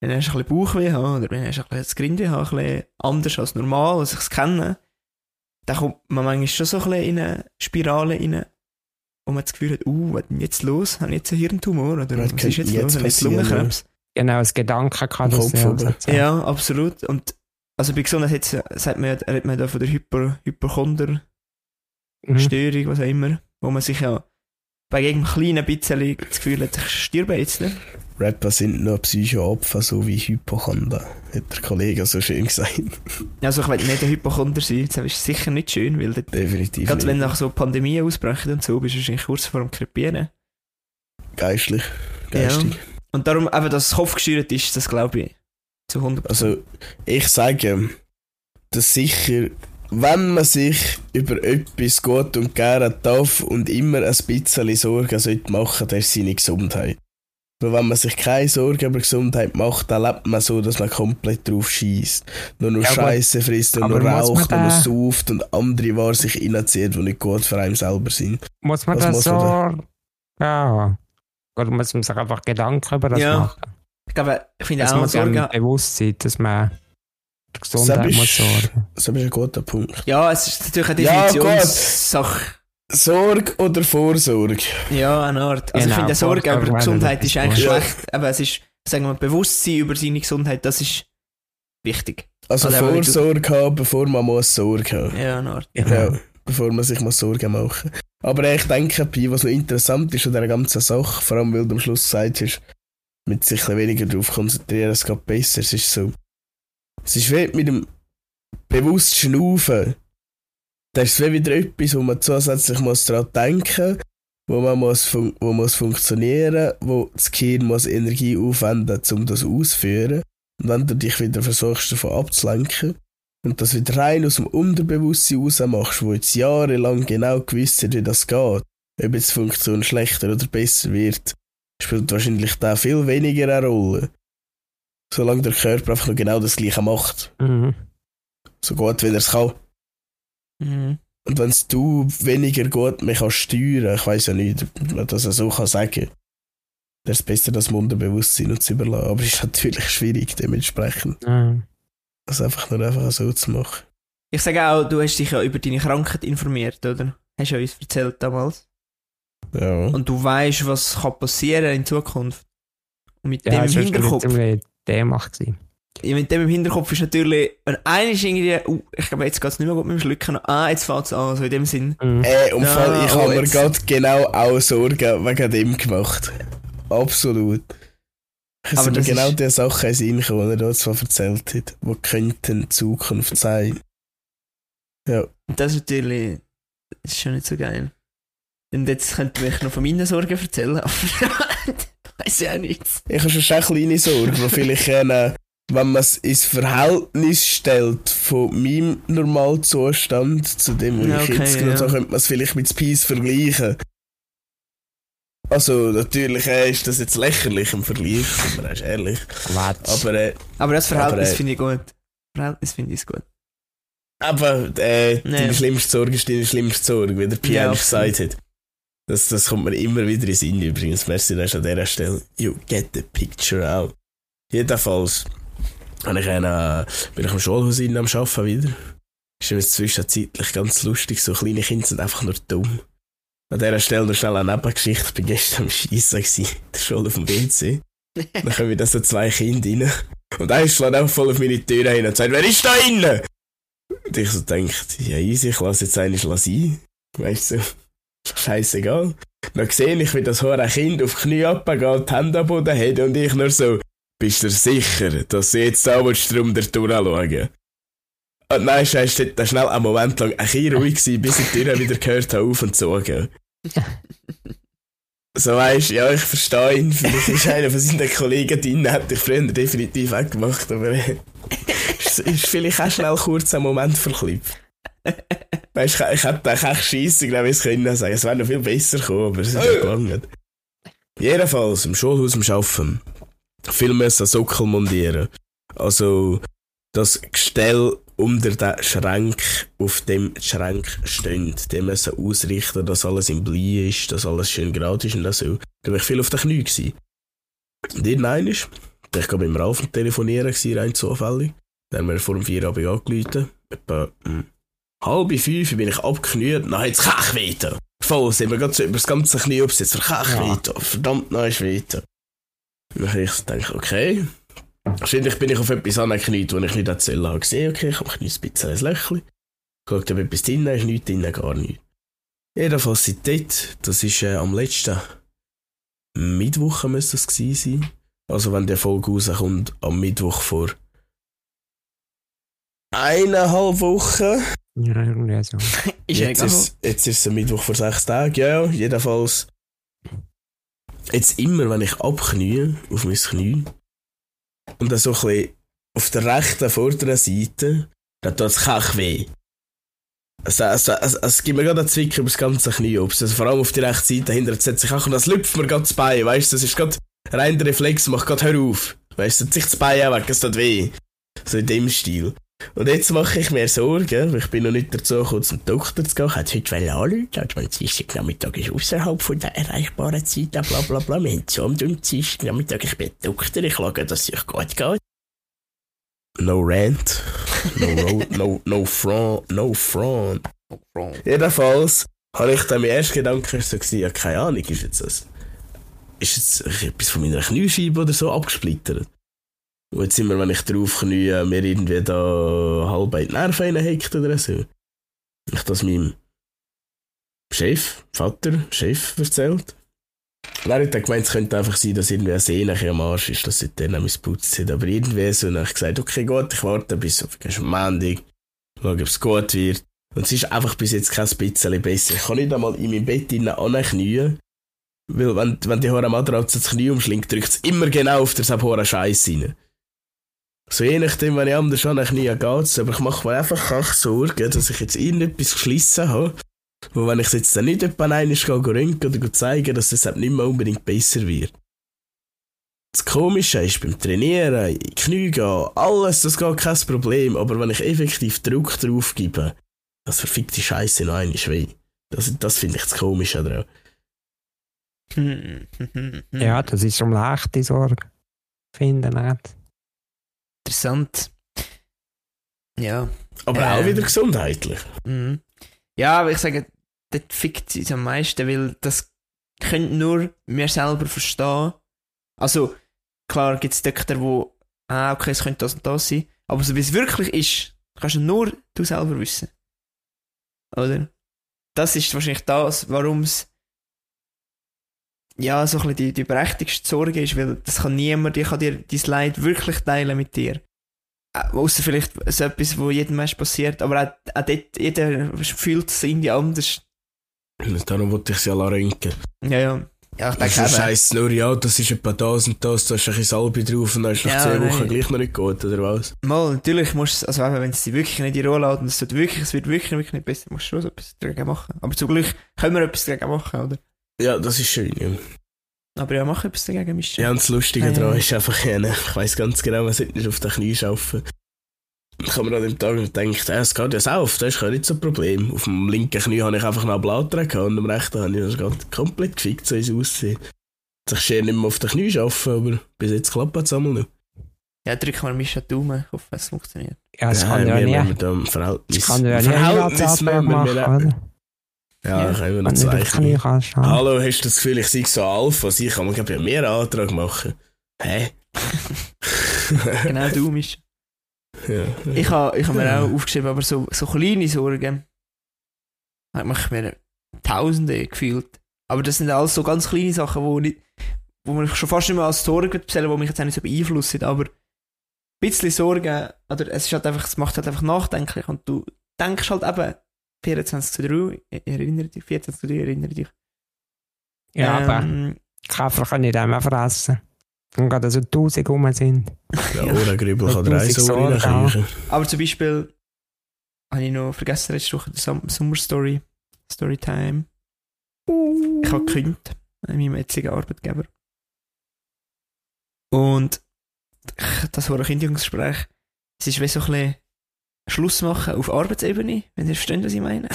wenn er ein bisschen Bauchweh hat oder wenn er ein bisschen das Grindweh hat, ein bisschen anders als normal, als ich es kenne, dann kommt man manchmal schon so ein bisschen in eine Spirale rein, wo man das Gefühl hat, uh, was ist denn jetzt los? Habe ich jetzt einen Hirntumor? Oder Was ist jetzt jetzt los? Habe ich jetzt Lungenkrebs? Genau, das Gedanken kann das Kopf ja. Ja, absolut. Und also bei Gesundheit hat- sagt man, ja- redet man da von der Hyper, Hypochonder Mhm. Störung, was auch immer, wo man sich ja bei jedem kleinen bisschen das Gefühl hat, ich sterbe jetzt. Ne? Rapper sind nur Psychoopfer, so wie Hypochonder, hat der Kollege so schön gesagt. Also ich will nicht ein Hypochonder sein, das ist sicher nicht schön, weil dort, Definitiv gerade wenn nicht. nach so Pandemien ausbrechen und so, bist du wahrscheinlich kurz vor dem Krepieren. Geistlich. Geistig. Und darum, eben, dass es kopfgesteuert ist, das glaube ich zu 100%. Also, ich sage, dass sicher, wenn man sich über etwas gut und gerne darf und immer ein bisschen Sorgen sollte machen, dann ist seine Gesundheit. Weil wenn man sich keine Sorgen über Gesundheit macht, dann lebt man so, dass man komplett drauf schießt. Nur noch Ja. Scheiße frisst und nur raucht und nur da- sauft und andere Waren sich reinzieht, die nicht gut für einen selber sind. Muss man Was das muss so. man Ja. Oder muss man sich einfach Gedanken über das Ja. machen? Ich glaube, ich finde Es auch muss ja Sorge. bewusst sein, dass man die Gesundheit ist- muss sorgen. Das ist ein guter Punkt. Ja, es ist natürlich eine Ja. Definitionssache. Sorge oder Vorsorge? Ja, eine Art. Also ich Genau, finde, Sorge über Gesundheit ist eigentlich Wort. schlecht. Aber es ist, sagen wir, Bewusstsein über seine Gesundheit, das ist wichtig. Also Also, Vorsorge haben, bevor man muss Sorge haben. Ja, eine Art. Ja, bevor man sich mal Sorgen machen Aber ich denke, was noch interessant ist an dieser ganzen Sache, vor allem weil du am Schluss gesagt hast, mit sich weniger darauf konzentrieren, es geht besser. Es ist so. Es ist wie mit dem bewusst Schnaufen. Das ist wie wieder etwas, wo man zusätzlich muss daran denken wo man muss, wo muss funktionieren, wo das Gehirn muss Energie aufwenden, um das auszuführen. Und wenn du dich wieder versuchst, davon abzulenken, und das wieder rein aus dem Unterbewusstsein raus machst, wo jetzt jahrelang genau gewusst hat, wie das geht, ob jetzt die Funktion schlechter oder besser wird, spielt wahrscheinlich da viel weniger eine Rolle. Solange der Körper einfach nur genau das Gleiche macht. Mhm. So gut, wie er es kann. Mhm. Und wenn du weniger gut mich kannst steuern, ich weiß ja nicht, ob man das so kann sagen, dann ist es besser, das Unterbewusstsein und zu überlassen. Aber es ist natürlich schwierig, dementsprechend, Ja. das einfach nur einfach so zu machen. Ich sage auch, du hast dich ja über deine Krankheit informiert, oder? Hast du ja uns erzählt damals. Ja. Und du weißt, was kann passieren in Zukunft. Und mit Ja, dem im das war Hinterkopf. ziemlich dämlich. gewesen. Ja, mit dem im Hinterkopf ist natürlich, wenn einer ist irgendwie, uh, ich glaube, jetzt geht es nicht mehr gut mit dem Schlucken, ah, jetzt fängt es an, so in dem Sinn. Mhm. Äh, und Ja, Fall, ich oh, habe mir gerade genau auch Sorgen wegen dem gemacht. Absolut. Es Aber sind genau ist- die Sachen in Sinn gekommen, die er da zwar erzählt hat, die könnten Zukunft sein. Ja. Und das ist natürlich, das ist schon nicht so geil. Und jetzt könnte ich noch von meinen Sorgen erzählen, aber weiß ja nichts. Ich habe schon eine kleine Sorge, die vielleicht, äh, wenn man es ins Verhältnis stellt von meinem Normalzustand zu dem, wo Ja, ich okay, jetzt gerade ja. so, könnte man es vielleicht mit Peace vergleichen. Also, natürlich äh, ist das jetzt lächerlich im Vergleich, sind wir erst ehrlich. Quatsch. Aber, äh, Aber das Verhältnis äh, finde ich gut. Verhältnis finde ich gut. aber äh, Nee. deine schlimmste Sorge ist deine schlimmste Sorge, wie der Pierre Ja, gesagt hat. Das, das kommt mir immer wieder in den Sinn übrigens. Merci, an dieser Stelle. You get the picture out. Jedenfalls habe ich einen, äh, bin ich am Schulhaus innen am Arbeiten wieder. Ist mir zwischenzeitlich ganz lustig. So kleine Kinder sind einfach nur dumm. An dieser Stelle noch schnell eine Nebengeschichte. Ich war gestern am der Schule auf dem WC. Dann kommen da so zwei Kinder rein. Und einer schlägt einfach voll auf meine Tür hin und sagt, wer ist da innen? Und ich so denkt, ja easy, ich lasse jetzt einen sein. Weißt du, scheißegal. Dann sehe ich, wie das hohe Kind auf Knie abgeht, die Hände am Boden hat und ich nur so, bist du sicher, dass du jetzt da willst, drum der Tour anschauen? Und nein, scheiße, da schnell einen Moment lang ein bisschen ruhig gewesen, bis ich die Tür wieder gehört habe, auf und zu gehen. So weisst, ja, ich verstehe ihn. Vielleicht ist einer von seinen Kollegen drin, hätte ich früher definitiv auch gemacht, aber äh, ist, vielleicht auch schnell kurz ein Moment verklippt. Weißt du, ich, ich hätte echt scheiße, glaube ich, es können sagen. Es wäre noch viel besser gekommen, aber es ist nicht gelangt. Jedenfalls, im Schulhaus am Arbeiten. Viel müssen Sockel montieren. Also, das Gestell unter den Schrank, auf dem die Schrank steht, die müssen ausrichten, dass alles im Blei ist, dass alles schön gerade ist und das so. Da war ich viel auf den Knie. Gewesen. Und irgendein ist, ich mit dem Ralf telefonieren gewesen, rein zufällig. Dann haben wir vor dem Feierabend angerufen. Etwa hm, halb fünf bin ich abgekniet, dann hat's Kech weiter. Voll, sind wir gerade so über das ganze Knie abgesetzt, Kech Ja. weiter. Verdammt, nein, ist weiter. Dann habe ich gedacht, okay. Wahrscheinlich bin ich auf etwas angekniet, wo ich nicht erzählen habe. Gesehen, okay, ich habe ein bisschen ein Löchchen. Geschaut, ob etwas drin ist, nichts drin, gar nichts. Jedenfalls seit dort, das ist äh, am letzten Mittwoch müsste das gewesen sein. Also wenn die Folge rauskommt, am Mittwoch vor eineinhalb Wochen. Ja, irgendwie so. Ist ja jetzt, egal. ist, jetzt ist es Mittwoch vor sechs Tagen, ja, ja, jedenfalls. Jetzt immer, wenn ich abknie, auf mein Knie, und dann so ein bisschen auf der rechten vorderen Seite, dann tut es kach weh. Also, also, also, es gibt mir gerade einen Zwick über das ganze Knie. ob es Also, vor allem auf die rechte Seite dahinter setzt sich auch und das lüpft mir gerade das Bein. Weißt du, das ist gerade rein der Reflex, macht gerade hör auf. Weißt du, sich das Bein auch weg, es tut weh. So in dem Stil. Und jetzt mache ich mir Sorgen, weil ich bin noch nicht dazu gekommen, zum Doktor zu gehen. Ich hätte heute anrufen also mein Dienstagnachmittag ist außerhalb von der erreichbaren Zeit, bla bla bla. Wir haben so am Dienstagnachmittag, ich bin Doktor, ich schaue, dass es euch gut geht. No rant, no road, no, no front, no front. Jedenfalls habe ich dann mein erster Gedanke so gewesen, ja, keine Ahnung, ist jetzt das, ist jetzt etwas von meiner Kniescheibe oder so abgesplittert? Und jetzt sind wir, wenn ich drauf knie, mir irgendwie da halb in die Nerven reinhackt oder so. Ich das meinem Chef, Vater, Chef erzählt. Und er hat dann gemeint, es könnte einfach sein, dass irgendwie eine Sehne am Arsch ist, dass seitdem mein Putz hat. Aber irgendwie so, dann habe ich gesagt, okay, gut, ich warte bis auf am Montag, schaue, ob es gut wird. Und es ist einfach bis jetzt kein bisschen besser. Ich kann nicht einmal in meinem Bett anknien, weil wenn, wenn die hohe Matratze das Knie umschlingt, drückt es immer genau auf der hohe Scheiß rein. So je nachdem, wenn ich anders an Knie geht aber ich mache mir einfach kach Sorgen, dass ich jetzt irgendetwas geschlissen habe, wo wenn ich es jetzt dann nicht etwa einmal röntgen oder zeigen, dass es halt nicht mehr unbedingt besser wird. das Komische ist beim Trainieren, in die Knie gehen, alles, das geht kein Problem. Aber wenn ich effektiv Druck drauf gebe, das verfickt die Scheiße noch einmal weh. Das, das finde ich das Komische daran. Ja, das ist um leichte Sorge. Finden nicht. Interessant. Ja. Aber auch Ähm. wieder gesundheitlich. Mhm. Ja, aber ich sage, dort fickt es am meisten, weil das können nur wir selber verstehen. Also, klar gibt es Doktor, wo, ah, okay, es könnte das und das sein, aber so wie es wirklich ist, kannst du nur du selber wissen. Oder? Das ist wahrscheinlich das, warum es ja, so ein bisschen die, die berechtigste Sorge ist, weil das kann niemand, ich kann dir dein Leid wirklich teilen mit dir. Äh, Außer vielleicht so etwas, wo jedem Mensch passiert, aber auch, auch dort, jeder fühlt es irgendwie anders. Und darum wollte ich sie alle röntgen. Ja, ja. Ja, ich Das denke ist eben. heisst nur, ja, das ist etwa das und das, da ist ein bisschen Salbe drauf und dann ist nach Ja, 10 nein. Wochen gleich noch nicht gut, oder was? Mal, natürlich musst du, also wenn es dich wirklich nicht in die Rolle lässt und es tut wirklich, es wird wirklich, wirklich nicht besser, musst du schon so etwas dagegen machen. Aber zum Glück können wir etwas dagegen machen, oder? Ja, das ist schön, ja. Aber ja, mach etwas dagegen, Mischa. Ja, und das Lustige Ja, ja. daran ist einfach, ja, ich weiss ganz genau, man sollte nicht auf den Knie schaffen. Ich habe mir an dem Tag gedacht, ja, es geht ja auf, das ist kein nicht so ein Problem. Auf dem linken Knie habe ich einfach noch einen gehabt und am rechten habe ich das geht komplett gefickt, so ist es aussehen. Ich schön nicht mehr auf den Knie schaffen, aber bis jetzt klappt es einmal noch. Ja, drück mal Mischa die Daumen, ich hoffe, es funktioniert. Ja, das kann ja mit dem Verhältnis. Das kann ja nie Verhältnis wir machen? Ja, Ja. können wir noch zeichnen. Hallo, hast du das Gefühl, ich sei so Alpha? Ich kann mir glaub ich, mehr Antrag machen. Hä? Genau du, Mischa. ja. Ich habe ich ha mir auch aufgeschrieben, aber so, so kleine Sorgen. Da mache ich mir Tausende gefühlt. Aber das sind alles so ganz kleine Sachen, wo, nicht, wo man schon fast nicht mehr als Sorgen zählen, die mich jetzt auch nicht so beeinflussen. Aber ein bisschen Sorgen, oder es ist halt einfach, es macht halt einfach nachdenklich und du denkst halt eben 24 zu 3, erinnere dich, 24 zu 3, erinnere dich. Ja, aber Ähm, Käfer kann ich auch fressen. Und gerade so tausend rum sind. Der Ohrengrübel kann drei so aber zum Beispiel habe ich noch vergessen letzte Woche die Sum- Summer Story, Storytime. Ich habe gekündigt an meinem jetzigen Arbeitgeber. Und das war ein Kündigungsgespräch. Es ist wie so ein bisschen Schluss machen auf Arbeitsebene, wenn ihr versteht, was ich meine.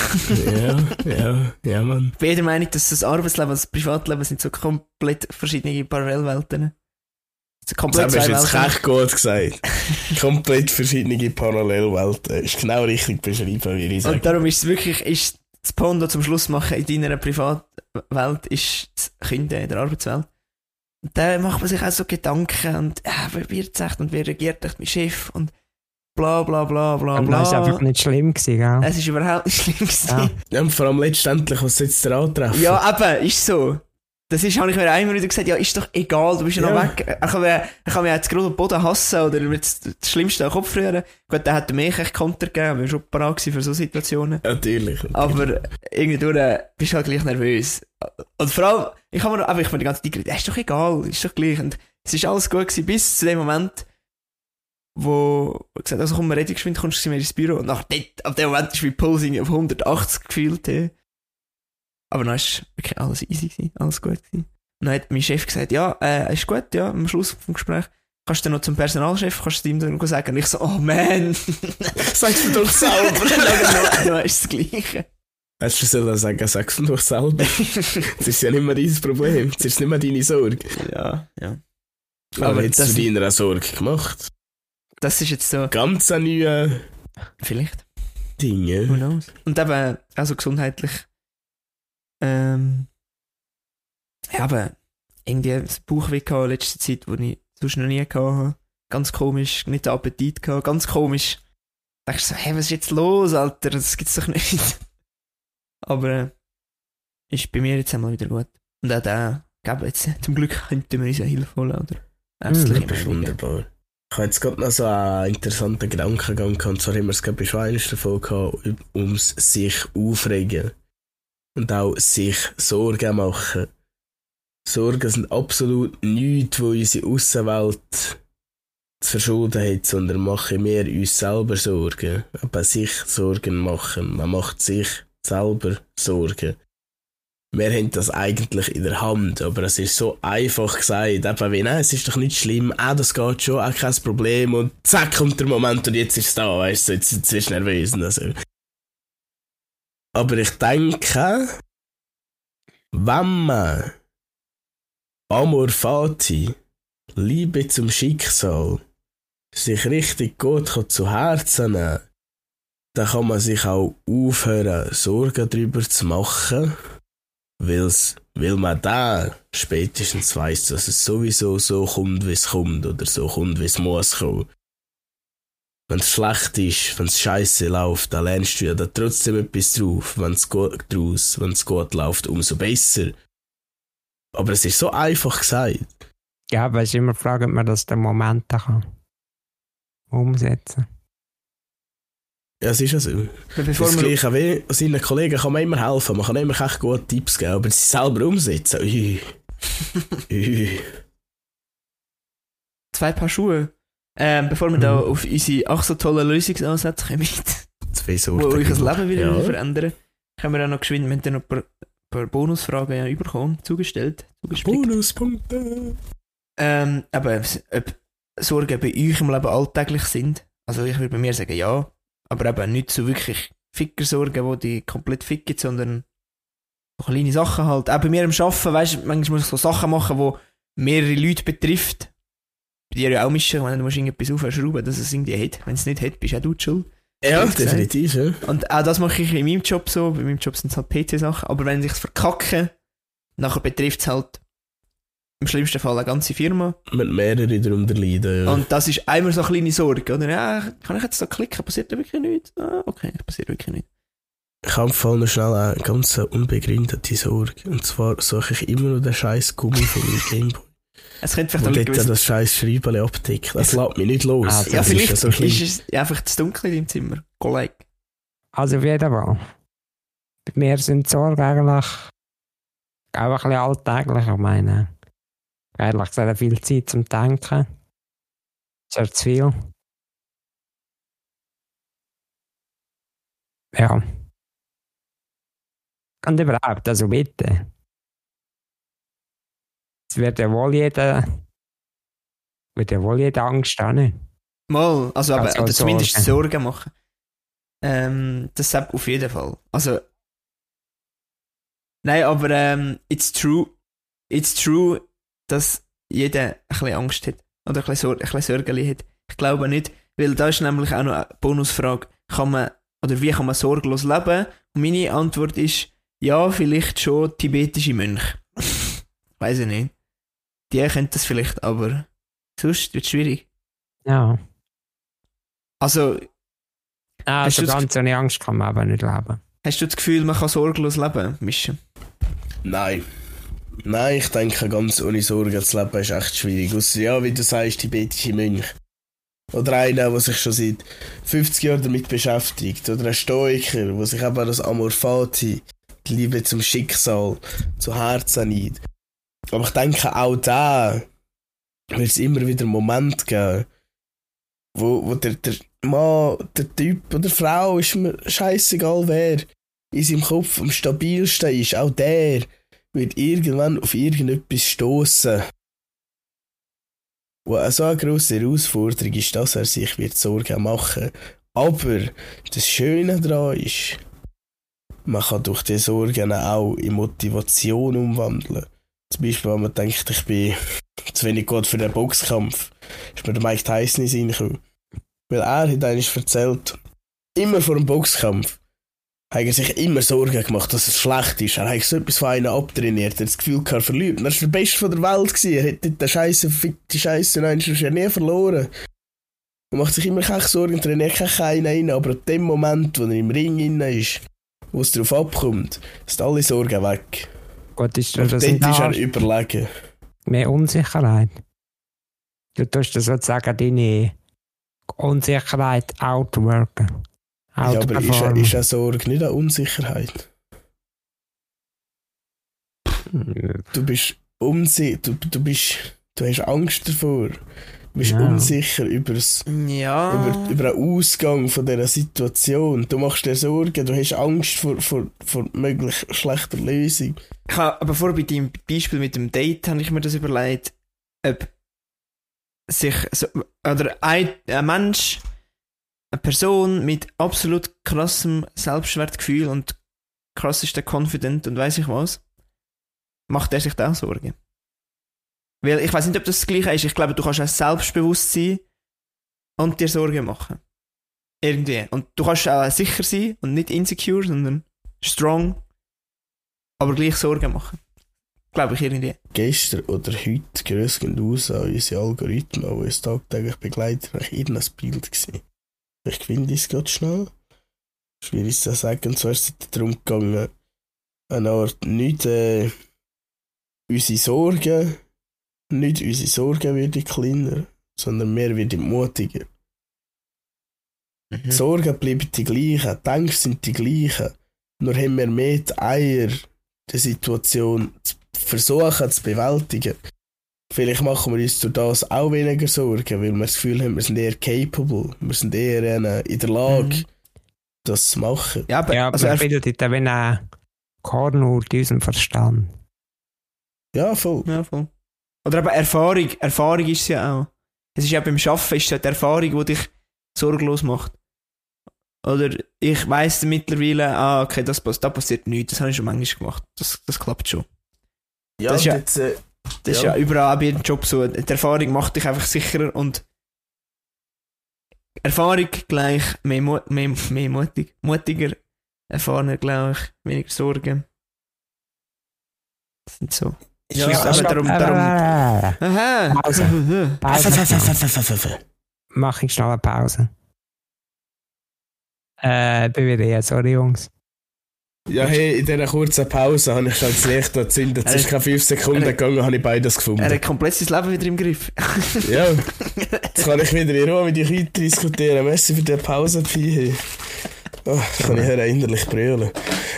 ja, ja, ja, Mann. Ich bin jeder Meinung, dass das Arbeitsleben und das Privatleben sind so komplett verschiedene Parallelwelten. So Das hast du jetzt recht gut gesagt. Komplett verschiedene Parallelwelten. Ist genau richtig beschrieben, wie ich Und sage. darum ist es wirklich, ist das Pondo zum Schluss machen in deiner Privatwelt ist das Kinder in der Arbeitswelt. Und da macht man sich auch so Gedanken und ja, wer wird echt und wer regiert echt mein Chef und bla bla bla bla Und das war einfach bla. nicht schlimm, gewesen, gell? Es ist überhaupt nicht schlimm gewesen. Ja. Ja, und vor allem letztendlich, was du dir antreffen? Ja, eben, ist so. Das ist, habe ich mir einmal wieder gesagt, ja, ist doch egal, du bist ja, noch weg. Er kann, mir, er kann jetzt gerade den Boden hassen oder mir das, das Schlimmste an den Kopf rühren. Gut, der hätte mir echt Konter gegeben, wir schon parat für so Situationen. Natürlich. Aber irgendwie äh, bist du halt gleich nervös. Und vor allem, ich habe mir, aber ich mir die ganze Zeit gedacht, ja, ist doch egal, ist doch gleich. Und es ist alles gut gewesen, bis zu dem Moment, wo gesagt also komm, rede geschwind, kommst du ins Büro. Und nach dort, ab dem Moment ist mein Puls auf 180 gefühlt. Hey. Aber dann ist wirklich alles easy gewesen, alles gut gewesen. Und dann hat mein Chef gesagt, ja, äh, ist gut, ja, am Schluss vom Gespräch. Kannst du dann noch zum Personalchef, kannst du ihm dann sagen? Und ich so, oh man. Sag's mir doch selber. Dann dann ist das Gleiche. Hast du sollen sagen, sag's mir doch selber. Das ist ja nicht mehr dein Problem. Das ist nicht mehr deine Sorge. Ja, ja. Aber, Aber jetzt zu deiner Sorge gemacht. Das ist jetzt so, Ganz ein neue vielleicht, who Dinge. knows. Und eben, also gesundheitlich, ähm, ja, aber irgendwie ein Bauchweh gehabt in letzter Zeit, wo ich sonst noch nie habe. Ganz komisch, nicht den Appetit gehabt, ganz komisch. Da denkst du so, hey, was ist jetzt los, Alter, das gibt's doch nicht. aber, äh, ist bei mir jetzt einmal wieder gut. Und auch der, gell, jetzt, zum Glück könnten wir uns ja Hilfe holen, oder? Ärztliche Das ist wunderbar. Ich habe jetzt gerade noch so einen interessanten Gedankengang gehabt. Und zwar haben wir es gerade bei eines davon gehabt, ums sich aufregen. Und auch sich Sorgen machen. Sorgen sind absolut nichts, wo unsere Außenwelt zu verschulden hat, sondern machen wir uns selber Sorgen. Aber sich Sorgen machen. Man macht sich selber Sorgen. Wir haben das eigentlich in der Hand, aber es ist so einfach gesagt, eben wie, nein, es ist doch nicht schlimm, auch das geht schon, auch kein Problem. Und zack kommt der Moment und jetzt ist es da, weißt du, jetzt, jetzt du nervös und. Aber ich denke, wenn man Amor Fati, Liebe zum Schicksal, sich richtig gut zu Herzen nehmen dann kann man sich auch aufhören, Sorgen darüber zu machen, weil's, weil man da spätestens weiß, dass es sowieso so kommt, wie es kommt, oder so kommt, wie es muss kommen. Wenn es schlecht ist, wenn es scheiße läuft, dann lernst du ja da trotzdem etwas drauf. Wenn es gut draus, wenn gut läuft, umso besser. Aber es ist so einfach gesagt. Ja, es ist immer Frage, ob man das den Moment kann umsetzen Ja, es ist ja so. Bevor das Gleiche wie seinen Kollegen kann man immer helfen, man kann immer echt gute Tipps geben, aber sie selber umsetzen, ui. ui. zwei Paar Schuhe. Ähm, bevor wir Mhm. da auf unsere ach so tollen Lösungsansätze kommen, Zwei die Sorten. euch das Leben wieder Ja. verändern, können wir auch noch geschwind, wir haben dann noch ein paar, paar Bonusfragen ja bekommen, zugestellt. Bonuspunkte. Ähm, aber ob Sorgen bei euch im Leben alltäglich sind, also ich würde bei mir sagen ja, aber eben nicht so wirklich Fickersorgen, die die komplett ficken, sondern so kleine Sachen halt. Auch bei mir im Arbeiten, weißt du, manchmal muss ich so Sachen machen, die mehrere Leute betrifft. Bei dir ja auch mischen, wenn du musst irgendetwas aufschrauben, dass es irgendwie hat. Wenn es nicht hat, bist auch du schuld. Ja, definitiv, ja. Und auch das mache ich in meinem Job so. Bei meinem Job sind es halt PC-Sachen. Aber wenn ich es verkacke, nachher betrifft es halt im schlimmsten Fall eine ganze Firma. Mit mehreren darunter leiden, ja. Und das ist einmal so eine kleine Sorge, oder? Ja, kann ich jetzt da klicken? Passiert da wirklich nichts? Ah, okay, passiert wirklich nichts. Ich habe Fall noch schnell eine ganz unbegründete Sorge. Und zwar suche ich immer noch den scheiß Gummi von meinem Gameboy. Es könnte vielleicht Und auch dort gewisse- das scheiß Schreiben abdeckt. Das Es- lässt mich nicht los. Ah, Das Ja, ist vielleicht so ist, es einfach zu dunkel in deinem Zimmer. Kollege. Also auf jeden Fall. Bei mir sind Sorgen eigentlich auch ein bisschen alltäglich. Ich meine, ehrlich gesagt, viel Zeit zum Denken. Ist zu viel. Ja. Und überhaupt, also bitte. Es wird ja wohl jeder, wird ja wohl jeder Angst haben. nicht? Mal, also aber, oder zumindest Sorgen. Sorgen machen. Ähm, das auf jeden Fall. Also. Nein, aber ähm, it's true. It's true, dass jeder ein bisschen Angst hat. Oder ein bisschen, Sor ein bisschen Sorgen hat. Ich glaube nicht, weil da ist nämlich auch noch eine Bonusfrage. Kann man, oder wie kann man sorglos leben? Und meine Antwort ist, ja, vielleicht schon tibetische Mönche. Weiß ich nicht. Die können das vielleicht, aber sonst wird es schwierig. Ja. Also, Ah, Hast so du das ganz ohne Angst kann man aber nicht leben. Hast du das Gefühl, man kann sorglos leben, Mischa? Nein. Nein, ich denke, ganz ohne Sorgen zu leben ist echt schwierig. Ausser, ja, wie du sagst, tibetische Mönch. Oder einer, der sich schon seit 50 Jahren damit beschäftigt. Oder ein Stoiker, der sich eben das Amor Fati, die Liebe zum Schicksal, zu Herzen nimmt. Aber ich denke, auch da wird es immer wieder Momente geben, wo, wo der, der Mann, der Typ oder Frau, ist mir scheißegal wer, in seinem Kopf am stabilsten ist, auch der wird irgendwann auf irgendetwas stoßen, wo eine so eine grosse Herausforderung ist, dass er sich wird Sorgen machen Aber das Schöne daran ist, man kann durch diese Sorgen auch in Motivation umwandeln. Zum Beispiel, wenn man denkt, ich bin zu wenig gut für den Boxkampf, ist mir der Mike Tyson den Sinn. Weil er hat eigentlich erzählt, immer vor dem Boxkampf, hat er sich immer Sorgen gemacht, dass es schlecht ist. Er hat so etwas von einem abtrainiert. Er hat das Gefühl er verliert. Er war der Beste von der Welt. Gewesen. Er hat den Scheiße, die Scheiße, nein, ist ja nie verloren. Er macht sich immer keine Sorgen, trainiert keinen rein, aber ab dem Moment, wo er im Ring inne ist, wo es darauf abkommt, sind alle Sorgen weg. Gut, ist Und das dort ist er überlegen. mehr Unsicherheit. Du tust das sozusagen deine Unsicherheit outworken. Ja, aber ist, ist eine Sorge nicht eine Unsicherheit? Du bist unsicher, du, du bist, du hast Angst davor, bist Ja. unsicher über, das, Ja. über, über den Ausgang von dieser Situation. Du machst dir Sorgen, du hast Angst vor, vor, vor möglich schlechter Lösung. Ich habe, aber vor bei deinem Beispiel mit dem Date habe ich mir das überlegt, ob sich so, oder ein, ein Mensch, eine Person mit absolut krassem Selbstwertgefühl und krassester Confident und weiß ich was, macht er sich da auch Sorgen. Weil ich weiß nicht, ob das das Gleiche ist. Ich glaube, du kannst auch selbstbewusst sein und dir Sorgen machen. Irgendwie. Und du kannst auch sicher sein und nicht insecure, sondern strong, aber gleich Sorgen machen. Glaube ich irgendwie. Gestern oder heute grössten aus an unsere Algorithmen, die uns tagtäglich begleiten, ich irgendein Bild gesehen. Ich finde es gerade schnell. Schwierig zu sagen. Und zwar ist es darum gegangen, eine Art nicht äh, unsere Sorgen, nicht unsere Sorgen werden kleiner, sondern mehr werden mutiger. Die Sorgen bleiben die gleichen, die Ängste sind die gleichen. Nur haben wir mehr die Eier, die Situation zu versuchen zu bewältigen. Vielleicht machen wir uns durch das auch weniger Sorgen, weil wir das Gefühl haben, wir sind eher capable, wir sind eher in der Lage, Mhm. das zu machen. Ja, aber, Ja, aber also also er, bildet dann ein Kornhut in unserem Verstand. Ja, voll. ja, voll. Oder aber Erfahrung. Erfahrung ist es ja auch. Es ist ja beim Schaffen ist ja die Erfahrung, die dich sorglos macht. Oder ich weiss mittlerweile, ah, okay, das, da passiert nichts, das habe ich schon manchmal gemacht. Das, das klappt schon. Ja, Das ist ja- jetzt, äh, Das ist Ja. überall bei jedem Job so. Die Erfahrung macht dich einfach sicherer und Erfahrung gleich mehr, Mu mehr, mehr mutig, mutiger, erfahrener gleich, weniger Sorgen. Das sind so. ja, Ja, aber darum- darum- Aha! Pause. Pause. Pause. Mach ich schnell eine Pause. Äh, bin wieder hier, sorry Jungs. Ja, hey, in dieser kurzen Pause habe ich schon das Licht gezündet. Es ist keine 5 Sekunden Er- gegangen, habe ich beides Er gefunden. hat komplett sein Leben wieder im Griff. Ja, jetzt kann ich wieder in Ruhe mit euch weiter diskutieren. Merci für die Pause, Pi. Oh, kann ich hören, innerlich brüllen.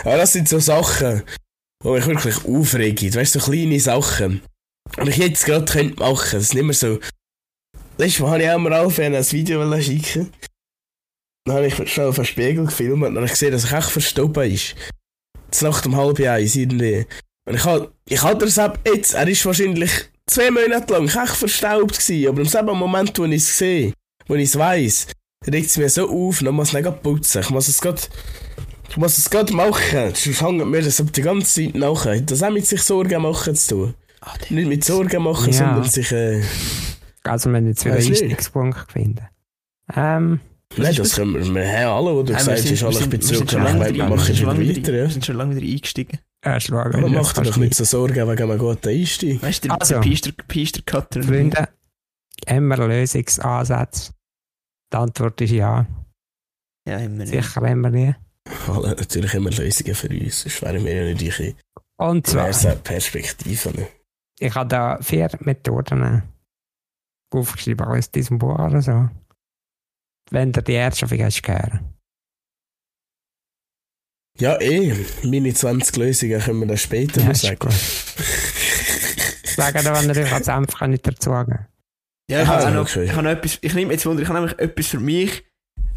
Aber das sind so Sachen, die mich wirklich aufregen. Weißt du, so kleine Sachen. Und ich jetzt gerade könnte machen. Das ist nicht mehr so. Letztes Mal habe ich auch mal auf ein Video schicken. Dann habe ich schnell auf den Spiegel gefilmt und dann habe ich gesehen, dass ich echt verstoppen ist. Jetzt Nacht um halb eins irgendwie. Und ich habe ich hab das ab jetzt, er ist wahrscheinlich zwei Monate lang echt verstaubt gewesen, aber im selben Moment, wo ich es sehe, wo ich es weiss, regt es mir so auf, dann muss ich nicht putzen. Ich muss es gerade, ich muss es gerade machen. Sonst hängt mir das ab die ganze Zeit. Hat Das auch mit sich Sorgen machen zu tun. Ah, Nicht mit Sorgen machen, Ja. sondern sich, äh, Also, wir haben jetzt wieder? Einstiegspunkt finden. Ähm, nein, ist das das? können wir, wir haben alle, wo du gesagt hast, alle, ich bin zurück, schon ich lange meine, wieder- wir machen sind schon lange weiter, ja. wir sind schon lange wieder eingestiegen. erst schauen, Aber wie mach das dir doch nicht so Sorgen wegen einem guten Einstieg. Weißt du, der, Also. der Piester, Piester-Cutter. Freunde, haben wir Lösungsansätze? Die Antwort ist ja. Ja, wir nicht. Sicher haben wir die. Alle, natürlich immer Lösungen für uns, sonst wären wir ja nicht die Und zwar, Perspektiven. ich habe da vier Methoden aufgeschrieben aus diesem Buch oder so. Wenn ihr die erste vielleicht hören. Ja, eh, meine 20 Lösungen können wir dann später Ja, noch sagen. Sagen, wenn ihr euch als einfach nicht dazu sagen. Ja, ich Ah, habe auch noch, okay. ich habe noch etwas, ich nehme jetzt Wunder, ich habe nämlich etwas für mich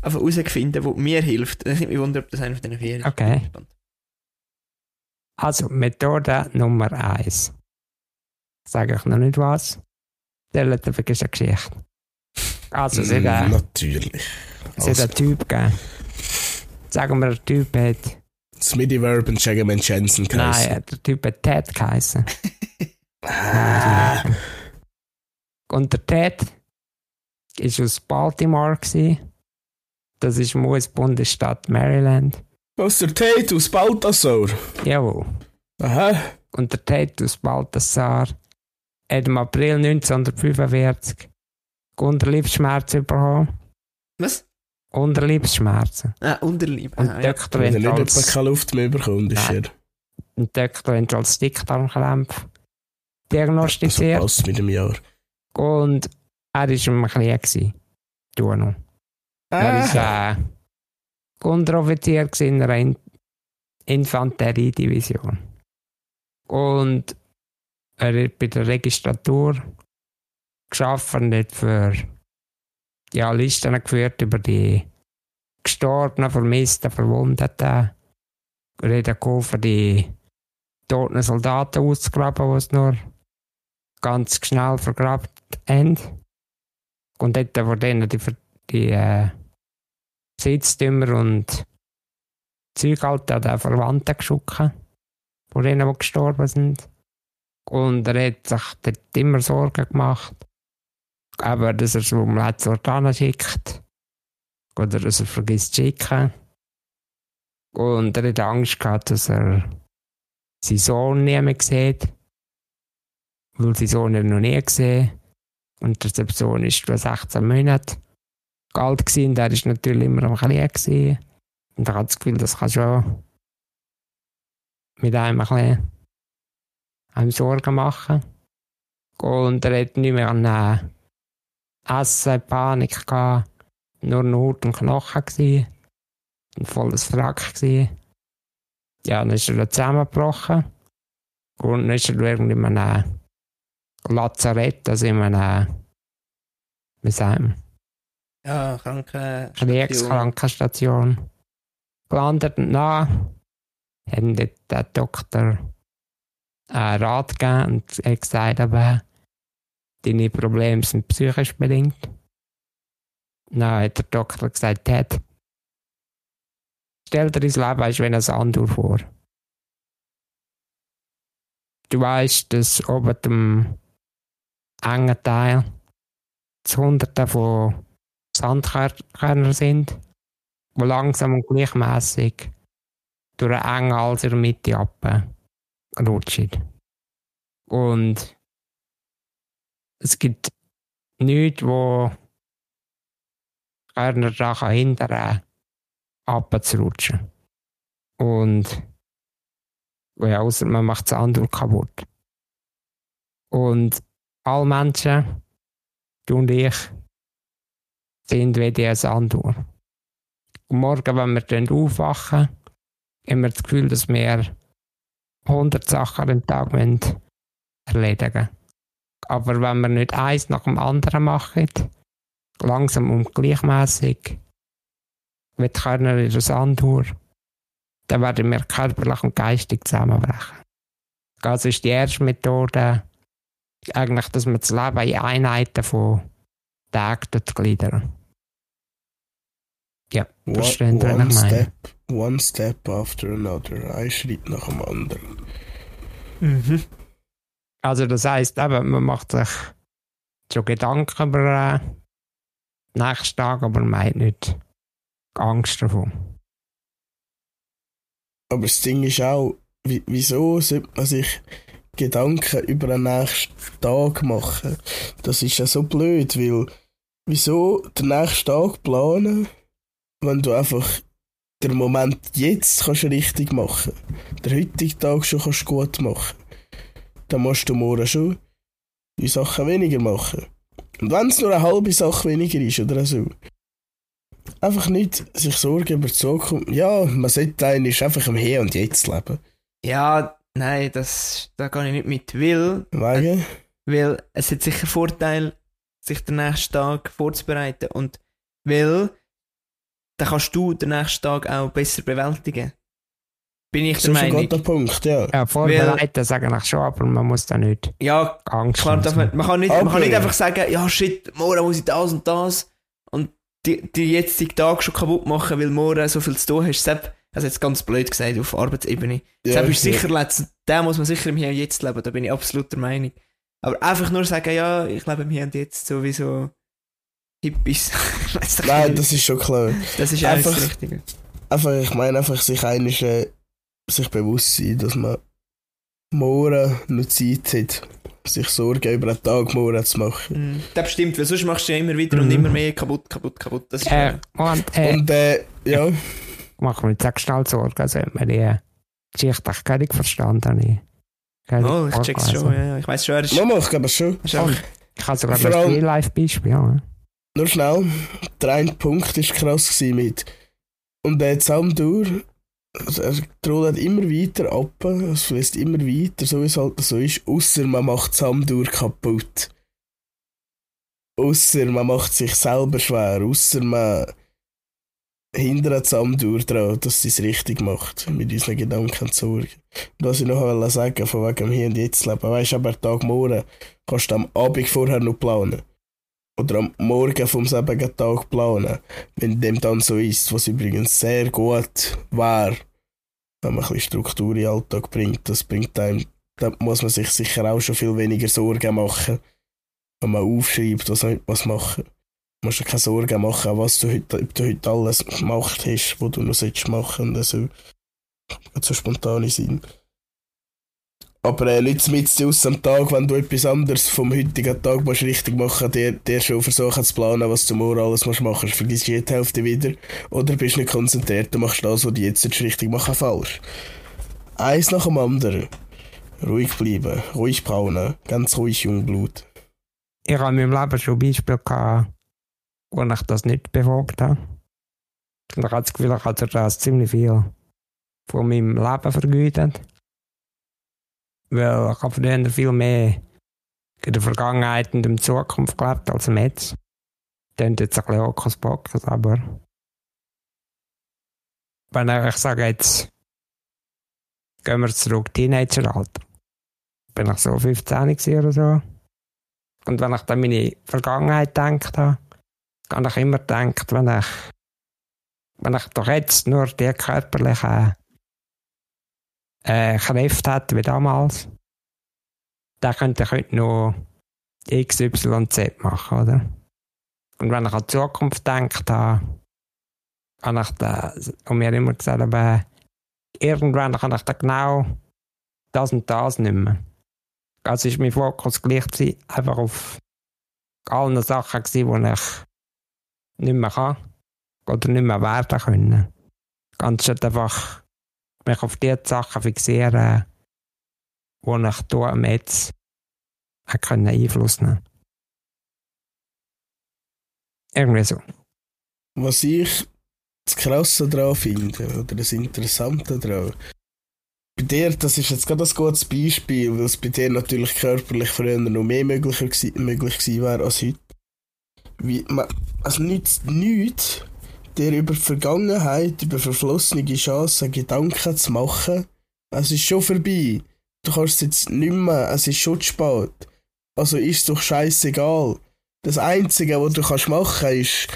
einfach herausgefunden, was mir hilft. Ich nehme mich Wunder, ob das einer von diesen vier ist. Okay. Also, Methode Nummer eins. Sage ich noch nicht was. Erzählt eine Geschichte. Also, es hat Mm, einen- Natürlich. es hat einen Typ gegeben. Sagen wir, der Typ hat. Smitty Verb und Jaggerman Jensen geheißen. Nein, der Typ hat Ted geheißen. Ah, Und der Ted war aus Baltimore. Gewesen. Das ist US-Bundesstaat Maryland. was der Tate aus Balthasar? Jawohl. Aha. Und der Ted aus Balthasar hat im April 1945 Unterleibsschmerzen bekommen. Was? Unterleibsschmerzen. Ah, Unterlieb. Und Ah, der ja. Doktor Wenn er nicht als, keine Luft mehr bekommt, ist er. der Doktor hat als Dickdarmkrämpfe Also diagnostiziert. passt mit dem Jahr. und er war im Krieg. gewesen. Du noch. Er war äh, Unteroffizier gewesen in einer In Infanteriedivision. Und er hat bei der Registratur geschafft und hat für ja, Listen geführt über die Gestorbenen, Vermissten, Verwundeten. Er hat geholfen, die toten Soldaten auszugraben, die es nur ganz schnell vergraben haben. Und dort von denen die, die äh, Besitztümer und Zeug halt an den Verwandten geschickt. Von denen, die gestorben sind. Und er hat sich dort immer Sorgen gemacht. Aber dass er es letzten Ort schickt. Oder dass er vergisst zu schicken. Und er hat Angst gehabt, dass er seinen Sohn nie mehr sieht. Weil sein Sohn er noch nie gesehen Und der Sohn ist etwa 16 Monate alt gewesen. Der ist natürlich immer am Kleinen gewesen. Und er hat das Gefühl, das kann schon mit einem ein bisschen Sorgen machen. Und er hat nicht mehr an äh, Essen, Panik gehabt. Nur noch Haut und Knochen gewesen. Ein volles Frack gewesen. Ja, dann ist er zusammengebrochen. Und dann ist er irgendwie in einem Lazarett, also in einem, wie sagen wir, Ja, kranke. Kriegskrankensstation gelandet und nach haben dort der Doktor einen Rat gegeben und er hat gesagt, aber deine Probleme sind psychisch bedingt. Dann hat der Doktor gesagt, Ted, stell dir dein Leben als wenn ein Sandur vor. Du weißt, dass oben dem engen Teil das Hunderte von Sandkörner sind, die langsam und gleichmäßig durch einen engen Hals in der Mitte abrutschen. Und es gibt nichts, wo Körner daran hindern, abzurutschen. Und ja, außer man macht das andere kaputt. Und alle Menschen, du und ich, sind wie die Sanduhr. Und morgen, wenn wir dann aufwachen, haben wir das Gefühl, dass wir 100 Sachen am Tag erledigen müssen. Aber wenn wir nicht eins nach dem anderen machen, langsam und gleichmäßig, die Körner in der Sanduhr, dann werden wir körperlich und geistig zusammenbrechen. Das ist die erste Methode, eigentlich, dass man das Leben in Einheiten von Tagen gliedern. Ja, One, verstehen ich meine? step, one step after another. Ein Schritt nach dem anderen. Mhm. Also das heisst eben, man macht sich schon Gedanken über äh, den nächsten Tag, aber man hat nicht Angst davon. Aber das Ding ist auch, wie- wieso sollte man sich Gedanken über den nächsten Tag machen? Das ist ja so blöd, weil wieso den nächsten Tag planen, wenn du einfach den Moment jetzt kannst richtig machen Den heutigen Tag schon kannst gut machen. Dann musst du morgen schon die Sachen weniger machen. Und wenn es nur eine halbe Sache weniger ist oder so. Einfach nicht sich Sorgen über die Zukunft. Ja, man sollte eigentlich einfach im Hier und Jetzt leben. Ja, nein, das, da gehe ich nicht mit. Weil, Wegen? weil es hat sicher Vorteil, sich den nächsten Tag vorzubereiten. Und weil, dann kannst du den nächsten Tag auch besser bewältigen. Bin ich So der ist ein Meinung. guter Punkt, ja. Ja, vorbereiten sage ich schon, aber man muss da nicht Ja, Angst Klar, haben. man, man, kann nicht, man kann nicht einfach sagen, ja shit, morgen muss ich das und das und die, die jetzigen Tag schon kaputt machen, weil morgen so viel zu tun hast. Sepp, also jetzt ganz blöd gesagt auf Arbeitsebene. Ja, Sepp ist ja. sicher letztens, der muss man sicher im Hier und Jetzt leben, da bin ich absolut der Meinung. Aber einfach nur sagen, ja, ich lebe im Hier und Jetzt, sowieso Hippies. Nein, das ist schon klar. das ist einfach- das Richtige. Einfach, ich meine einfach sich einisch, äh, sich bewusst sein, dass man morgen noch Zeit hat, sich Sorgen über den Tag morgen zu machen. Mhm. Das stimmt, weil sonst machst du ja immer wieder und Mhm. immer mehr kaputt, kaputt, kaputt. Das ist Äh, und äh, Und äh, ja, machen wir jetzt auch schnell Sorgen, also hat man die Geschichte echt gar nicht verstanden. Ich, Oh, ich check's schon, ja, ja. Ich weiß schon, er ist, man macht aber schon. Ich habe sogar ein Real-Life-Beispiel. Ja. Nur schnell, der eine Punkt war krass gewesen mit. Und der Zaumdur, also er rollt immer weiter ab, es fließt immer weiter, so wie es halt so ist, außer man macht Zaumdur kaputt. Ausser man macht sich selber schwer, ausser man hindert Samdur daran, dass sie es richtig macht, mit unseren Gedanken und Sorgen. Und was ich noch sagen, von wegen dem Hier und Jetzt leben, weisst du, aber Tag morgen kannst du am Abend vorher noch planen. Oder am Morgen vom selben Tag planen, wenn dem dann so ist, was übrigens sehr gut wäre, wenn man ein bisschen Struktur in den Alltag bringt. Das bringt einem, da muss man sich sicher auch schon viel weniger Sorgen machen, wenn man aufschreibt, was man was machen. Du musst dir keine Sorgen machen, was du heute, ob du heute alles gemacht hast, was du noch machen und so. So spontan sein. Aber äh, nicht mit aus am Tag, wenn du etwas anderes vom heutigen Tag musst richtig machen dir, dir schon versuchen zu planen, was du morgen alles musst machen. Vergisst die Hälfte wieder. Oder bist nicht konzentriert und machst das, was du jetzt richtig machen, falsch. Eins nach dem anderen. Ruhig bleiben, ruhig planen, ganz ruhig Jungblut. Ich habe in meinem Leben schon Beispiele gehabt, wo ich das nicht befolgt habe. Und ich habe das Gefühl, ich habe das ziemlich viel von meinem Leben vergütet. Weil ich habe früher viel mehr in der Vergangenheit und in der Zukunft gelebt als im Jetzt. Klingt jetzt ein bisschen Hokuspokus, aber wenn ich, sage jetzt, gehen wir zurück, Teenageralter. Bin ich so 15 gewesen oder so. Und wenn ich dann meine Vergangenheit gedacht habe, habe ich immer gedacht, wenn ich, wenn ich doch jetzt nur die körperlichen äh, Kräfte hätte wie damals, dann könnte ich heute noch X, Y, Z machen, oder? Und wenn ich an die Zukunft gedacht habe, habe ich da, und mir immer gesagt, aber irgendwann kann ich da genau das und das nicht mehr. Also ist mein Fokus gleich einfach auf allen Sachen gewesen, die ich nicht mehr kann oder nicht mehr werden können. Ganz einfach mich auf die Sachen fixieren, wo ich hier am können Einfluss nehmen Irgendwie so. Was ich das Krasse daran finde, oder das Interessante daran, bei dir, das ist jetzt gerade ein gutes Beispiel, weil es bei dir natürlich körperlich früher noch mehr möglich, möglich gewesen wäre als heute. Wie, man, also nichts, nichts, dir über die Vergangenheit, über verflossene Chancen Gedanken zu machen, es ist schon vorbei. Du kannst jetzt nicht mehr, es ist schon spät. Also ist es doch scheißegal. Das Einzige, was du kannst machen ist,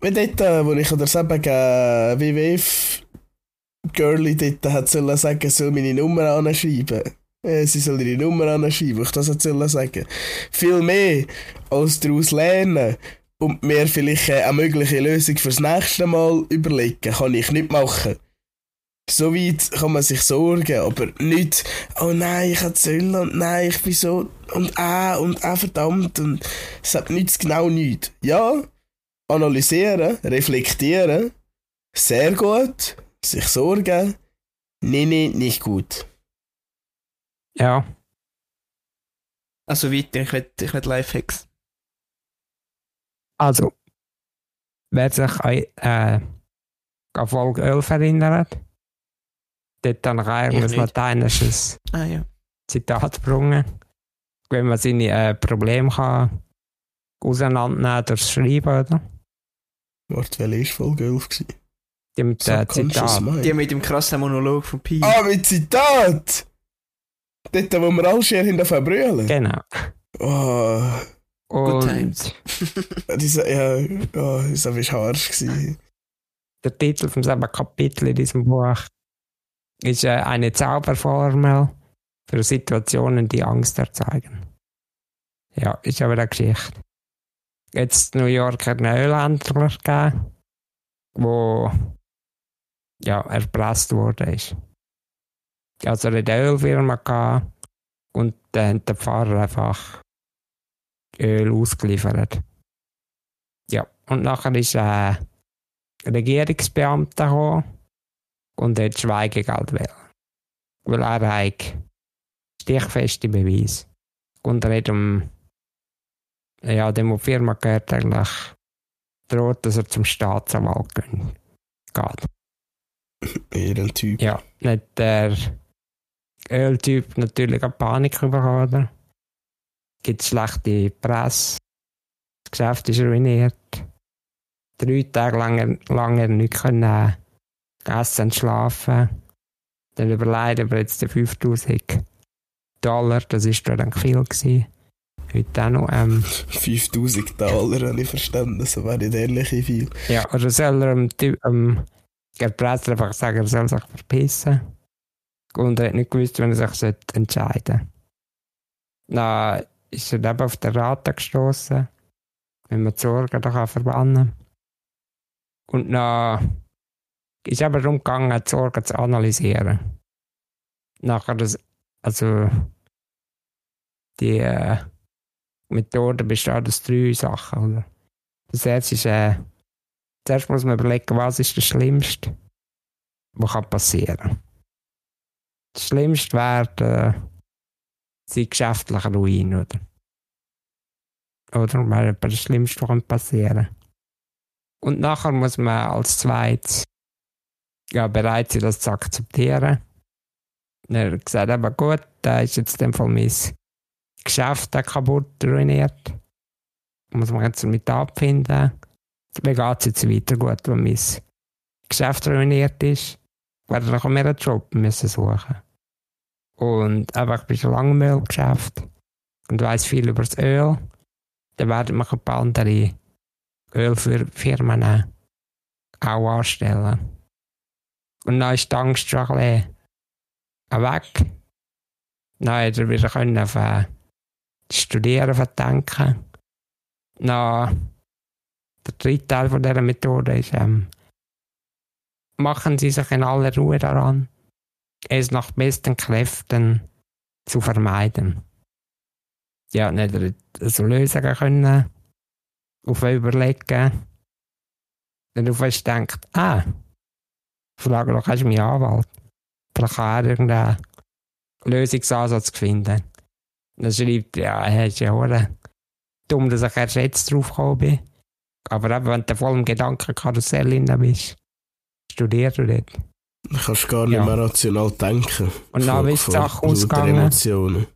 wie dort, wo ich an der Sebegen WWF Girlie dort hat sollen sagen, soll meine Nummer anschreiben. Äh, sie soll ihre Nummer anschreiben, ich das sollen sagen. Viel mehr als daraus lernen und mir vielleicht eine mögliche Lösung fürs nächste Mal überlegen, kann ich nicht machen. So weit kann man sich sorgen, aber nicht, oh nein, ich habe Zölle und nein, ich bin so und ah und ah verdammt und es hat nichts genau nichts. Ja, analysieren, reflektieren, sehr gut, sich sorgen, nee, nee, nicht gut. Ja. Also weiter, ich will, ich will Lifehacks. Also, wer sich an, äh, an Folge 11 erinnert, dort habe ich eigentlich ein lateinisches Ah ja. Zitat gebrungen. Wenn man seine äh, Probleme kann auseinandernehmen durchs Schreiben, oder? Warte, welche war Folge 11? Gewesen? Die mit äh, Subconscious Zitat. Die mit dem krassen Monolog von Pi. Ah, mit Zitat! Dort, wo wir alle schier hinter verbrüllen. Genau. Oh, Good times. diese, ja, oh, das war harsch. Gewesen. der Titel von selben Kapitel in diesem Buch ist äh, eine Zauberformel für Situationen, die Angst erzeugen. Ja, ist aber eine Geschichte. Jetzt New York hat einen Ölhändler gegeben, wo ja, erpresst worden ist. Also eine Ölfirma gehabt und dann hat der Fahrer einfach Öl ausgeliefert. Ja, und nachher ist äh, Regierungsbeamter gekommen und hat Schweigegeld wählen. Weil er hat stichfeste Beweise. Und er hat um, ja, dem, wo die Firma gehört, eigentlich droht, dass er zum Staatsanwalt gehen- geht. Ehrentyp. Ja, nicht der Öltyp natürlich eine Panik bekommen, oder? Gibt schlechte Presse. Geschäft ist ruiniert. Drei Tage lang, lang nicht können essen und schlafen. Dann überlegt er jetzt die 5000 Dollar, das ist dann viel gewesen. Heute auch noch, ähm, 5000 Dollar habe ich verstanden, das wäre nicht ehrlich viel. ja, oder soll er dem Typ, ähm, Presse einfach sagen, er soll sich verpissen? Und er hat nicht gewusst, wenn er sich entscheiden sollte. Ist er eben auf der Rate gestoßen, wenn man die Sorgen da kann verbannen Und dann ist aber darum gegangen, die Sorgen zu analysieren. Nachher das, also die äh, Methode besteht aus drei Sachen. Oder? Das erste ist, äh, zuerst muss man überlegen, was ist das Schlimmste, was kann passieren. Das Schlimmste wäre äh, sein geschäftlicher Ruin, oder? Oder etwa das Schlimmste, kann passieren. Und nachher muss man als zweites ja, bereit sein, das zu akzeptieren. Und er hat gesagt, aber gut, da ist jetzt in dem Fall mein Geschäft kaputt ruiniert. Muss man jetzt damit abfinden. Mir geht es jetzt weiter gut, wenn mein Geschäft ruiniert ist. Werde ich mir einen Job müssen suchen. Und aber ich bin schon lange im Ölgeschäft und weiß viel über das Öl. Dann werden mich ein paar andere Ölfirmen auch anstellen. Und dann ist die Angst schon ein bisschen weg. Dann hat er wieder können auf äh, das Studieren verdenken. Dann der dritte Teil dieser Methode ist, ähm, machen Sie sich in aller Ruhe daran, es nach besten Kräften zu vermeiden. Ja, nicht so Lösungen können, auf überlegen, dann auf was denkt, ah, frage doch, hast du meinen Anwalt? Vielleicht kann er irgendeinen Lösungsansatz finden. Dann schreibt er, ja, er ist ja auch dumm, dass ich erst jetzt drauf gekommen bin. Aber eben, wenn du voll im Gedankenkarussell drin bist, studierst du dort. Du kannst gar nicht Ja. mehr rational denken. Und dann ist die Sache ausgegangen. Emotionen.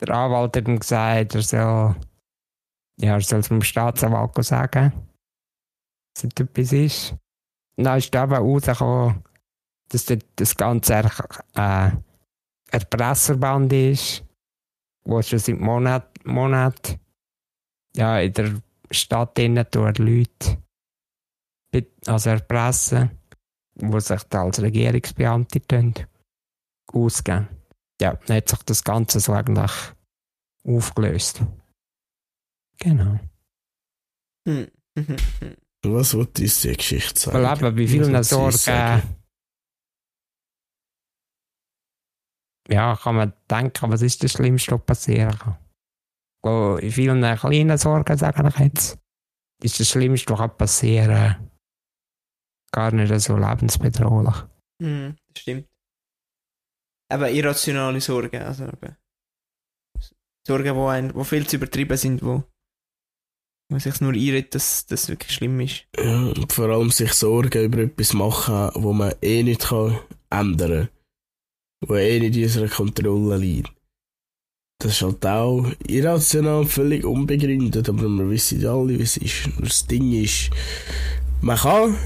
Der Anwalt hat ihm gesagt, er soll, ja, er soll es dem Staatsanwalt sagen, dass das etwas ist. Und dann ist aber rausgekommen, dass das, Ganze äh, ein Presserband ist, wo schon seit Monaten Monat, ja, in der Stadt innen tut Leute, also erpressen, die sich da als Regierungsbeamte ausgeben ja, dann hat sich das Ganze so eigentlich aufgelöst. Genau. Hm. Was wollte uns die Geschichte sagen? Weil eben bei vielen Sorgen, sagen? ja, kann man denken, was ist das Schlimmste, was passieren kann. In vielen kleinen Sorgen, sage ich jetzt, ist das Schlimmste, was kann passieren gar nicht so lebensbedrohlich. Mhm, das stimmt. Aber irrationale Sorgen, also eben. Sorgen, die ein, wo viel zu übertrieben sind, wo man sich nur einredet, dass das wirklich schlimm ist. Ja, und vor allem sich Sorgen über etwas machen, wo man eh nicht kann ändern kann. Wo eh nicht in unserer Kontrolle liegt. Das ist halt auch irrational völlig unbegründet, aber wir wissen ja alle, wie es ist. Und das Ding ist, man kann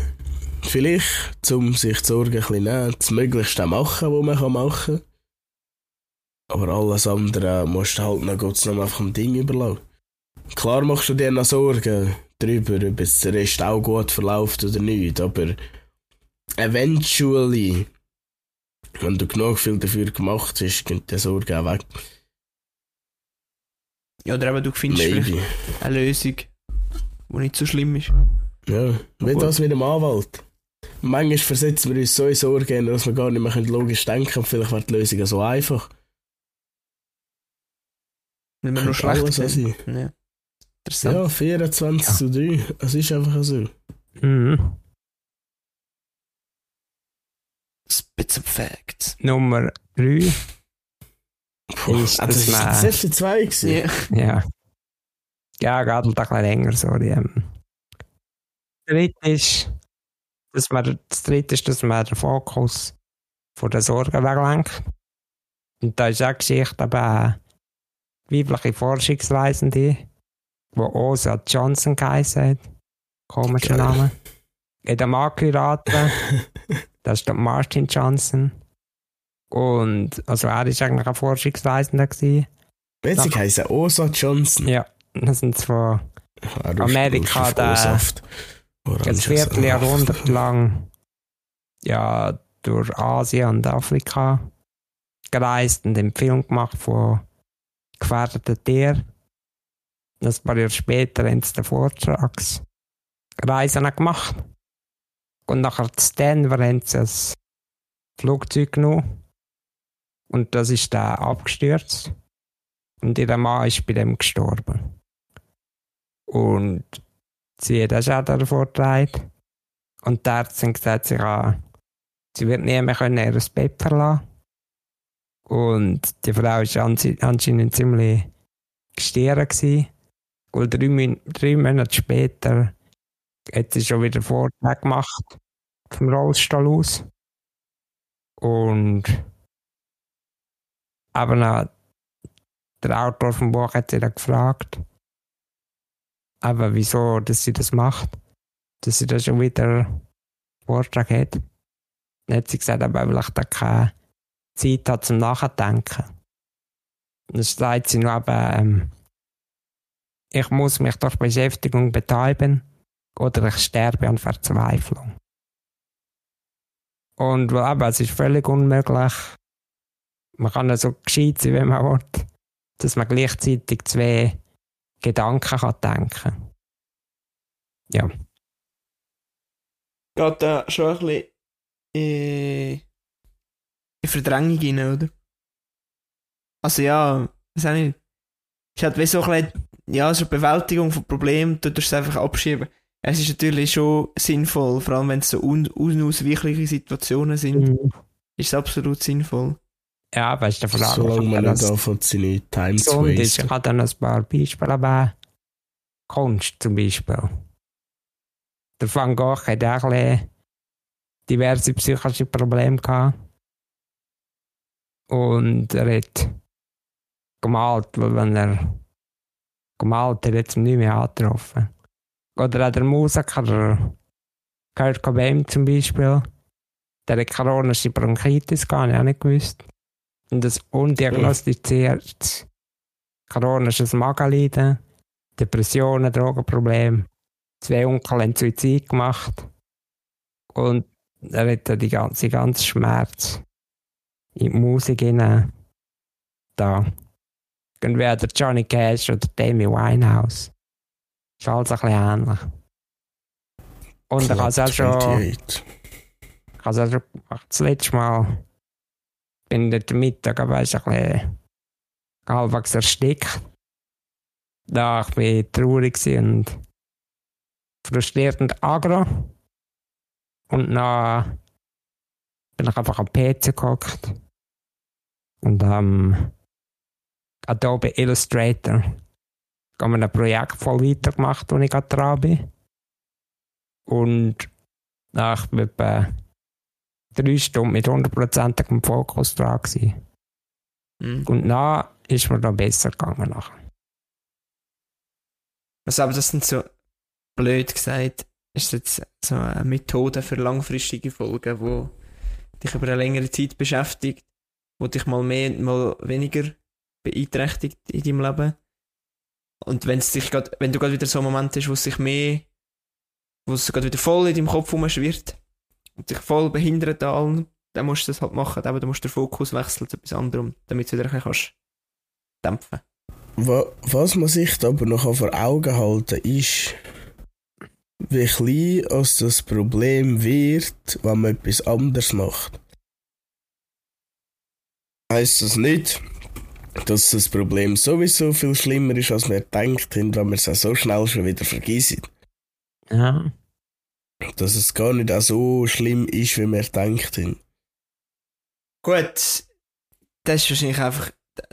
vielleicht, um sich die Sorgen ein bisschen nehmen, das Möglichste machen, was man machen kann. Aber alles andere musst du halt noch Gott noch einfach dem Ding überlassen. Klar machst du dir noch Sorgen darüber, ob es der Rest auch gut verläuft oder nicht, aber eventually, wenn du genug viel dafür gemacht hast, geht die Sorge auch weg. Ja, oder eben du findest Maybe. vielleicht eine Lösung, die nicht so schlimm ist. Ja, wie das mit dem Anwalt. Manchmal versetzen wir uns so in Sorgen, dass wir gar nicht mehr logisch denken können. Vielleicht wäre die Lösung ja so einfach. Weil wir nur schlecht sind. Ja. Interessant. Ja, 24 Ja. zu 3. Es ist einfach so. Mhm. Spits of Facts. Nummer 3, Puh, Ist das das ist mal- das erste zwei gewesen. Ja. ja. Ja, geht ein bisschen länger, sorry. Ähm. Dritte ist, dass man, das dritte ist, dass man den Fokus von der Sorgen weglenkt. Und da ist auch Geschichte, aber weibliche Forschungsreisende wo Osa Johnson geheißen hat. Komischer Geil. Name. Hat Mann geheiratet. das ist der Martin Johnson. Und, also er ist eigentlich ein Forschungsreisender gewesen. Witzig heisst er Osa Johnson. Ja, das sind zwar Ah, Amerika, der- O-Saft. ein Orangensaft. Vierteljahrhundert lang ja, durch Asien und Afrika gereist und einen Film gemacht von gefährdeten Tieren. Ein paar Jahre später haben sie den Vortragsreisen gemacht. Und nachher zu Denver haben sie ein Flugzeug genommen. Und das ist dann abgestürzt. Und ihr Mann ist bei dem gestorben. Und sie schon davor getragen. Und die Ärzte haben gesagt, sie, kann, sie wird nie mehr können ihr Bett verlassen Und die Frau war anscheinend ziemlich gestieren. Gewesen. Und drei, drei Monate später hat sie schon wieder Vortrag gemacht vom Rollstuhl aus. Und aber noch, der Autor vom Buch hat sie dann gefragt, aber wieso, dass sie das macht, dass sie da schon wieder Vortrag hat. Dann hat sie gesagt, aber weil ich da keine Zeit habe zum Nachdenken. Dann sagt sie noch eben, ähm, ich muss mich durch Beschäftigung betäuben oder ich sterbe an Verzweiflung. Und eben, es ist völlig unmöglich, man kann ja so gescheit sein, wenn man will, dass man gleichzeitig zwei Gedanken kann denken Ja. Geht da schon ein bisschen in, in Verdrängung rein, oder? Also ja, weiß auch nicht. Es hat wie so ein bisschen, ja, so eine Bewältigung von Problemen, du tust es einfach abschieben. Es ist natürlich schon sinnvoll, vor allem wenn es so un unausweichliche Situationen sind, ist es absolut sinnvoll. Ja, weißt du, vor allem, Solange man nicht anfängt, seine Time zu gesund ist. Ich habe dann ein paar Beispiele, aber Kunst zum Beispiel. Der Van Gogh hat auch ein diverse psychische Probleme gehabt. Und er hat gemalt, weil wenn er gemalt hat, hat es nicht mehr angetroffen. Oder auch der Musiker, der Kurt Cobain zum Beispiel, der hat chronische Bronchitis, gar nicht, auch nicht gewusst. Und das undiagnostiziert chronisches Magenleiden, Depressionen, Drogenprobleme. Zwei Onkel haben Suizid gemacht. Und er hat die ganze, ganze Schmerz in die Musik hinein. Da. Entweder der Johnny Cash oder Demi Winehouse. Ist alles ein bisschen ähnlich. Und ich habe es auch schon. 28. Ich habe es auch schon gemacht. Das letzte Mal bin ich dort Mittag, ein bisschen halbwegs erstickt. Da ich bin traurig war und frustriert und agro. Und dann bin ich einfach am PC gehockt und am Adobe Illustrator haben wir ein Projekt voll weitergemacht, wo ich gerade dran bin. Und nach etwa drei Stunden mit hundertprozentigem Fokus dran gewesen. Mhm. Und dann ist mir dann besser gegangen. Nachher. Also, aber das sind so blöd gesagt, ist jetzt so eine Methode für langfristige Folgen, wo dich über eine längere Zeit beschäftigt, wo dich mal mehr, mal weniger beeinträchtigt in deinem Leben. Und wenn es dich grad, wenn du gerade wieder so einen Moment hast, wo es sich mehr, wo es gerade wieder voll in deinem Kopf rumschwirrt und dich voll behindert an allem, dann musst du das halt machen, aber du musst den Fokus wechseln zu etwas anderem, damit du wieder ein bisschen kannst dämpfen. Wa- Was man sich da aber noch vor Augen halten ist, wie klein als das Problem wird, wenn man etwas anderes macht. Heißt das nicht, dass das Problem sowieso viel schlimmer ist, als man denkt, wenn man es auch so schnell schon wieder vergisst. Ja. Dass es gar nicht auch so schlimm ist, wie man denkt. Gut, das ist wahrscheinlich einfach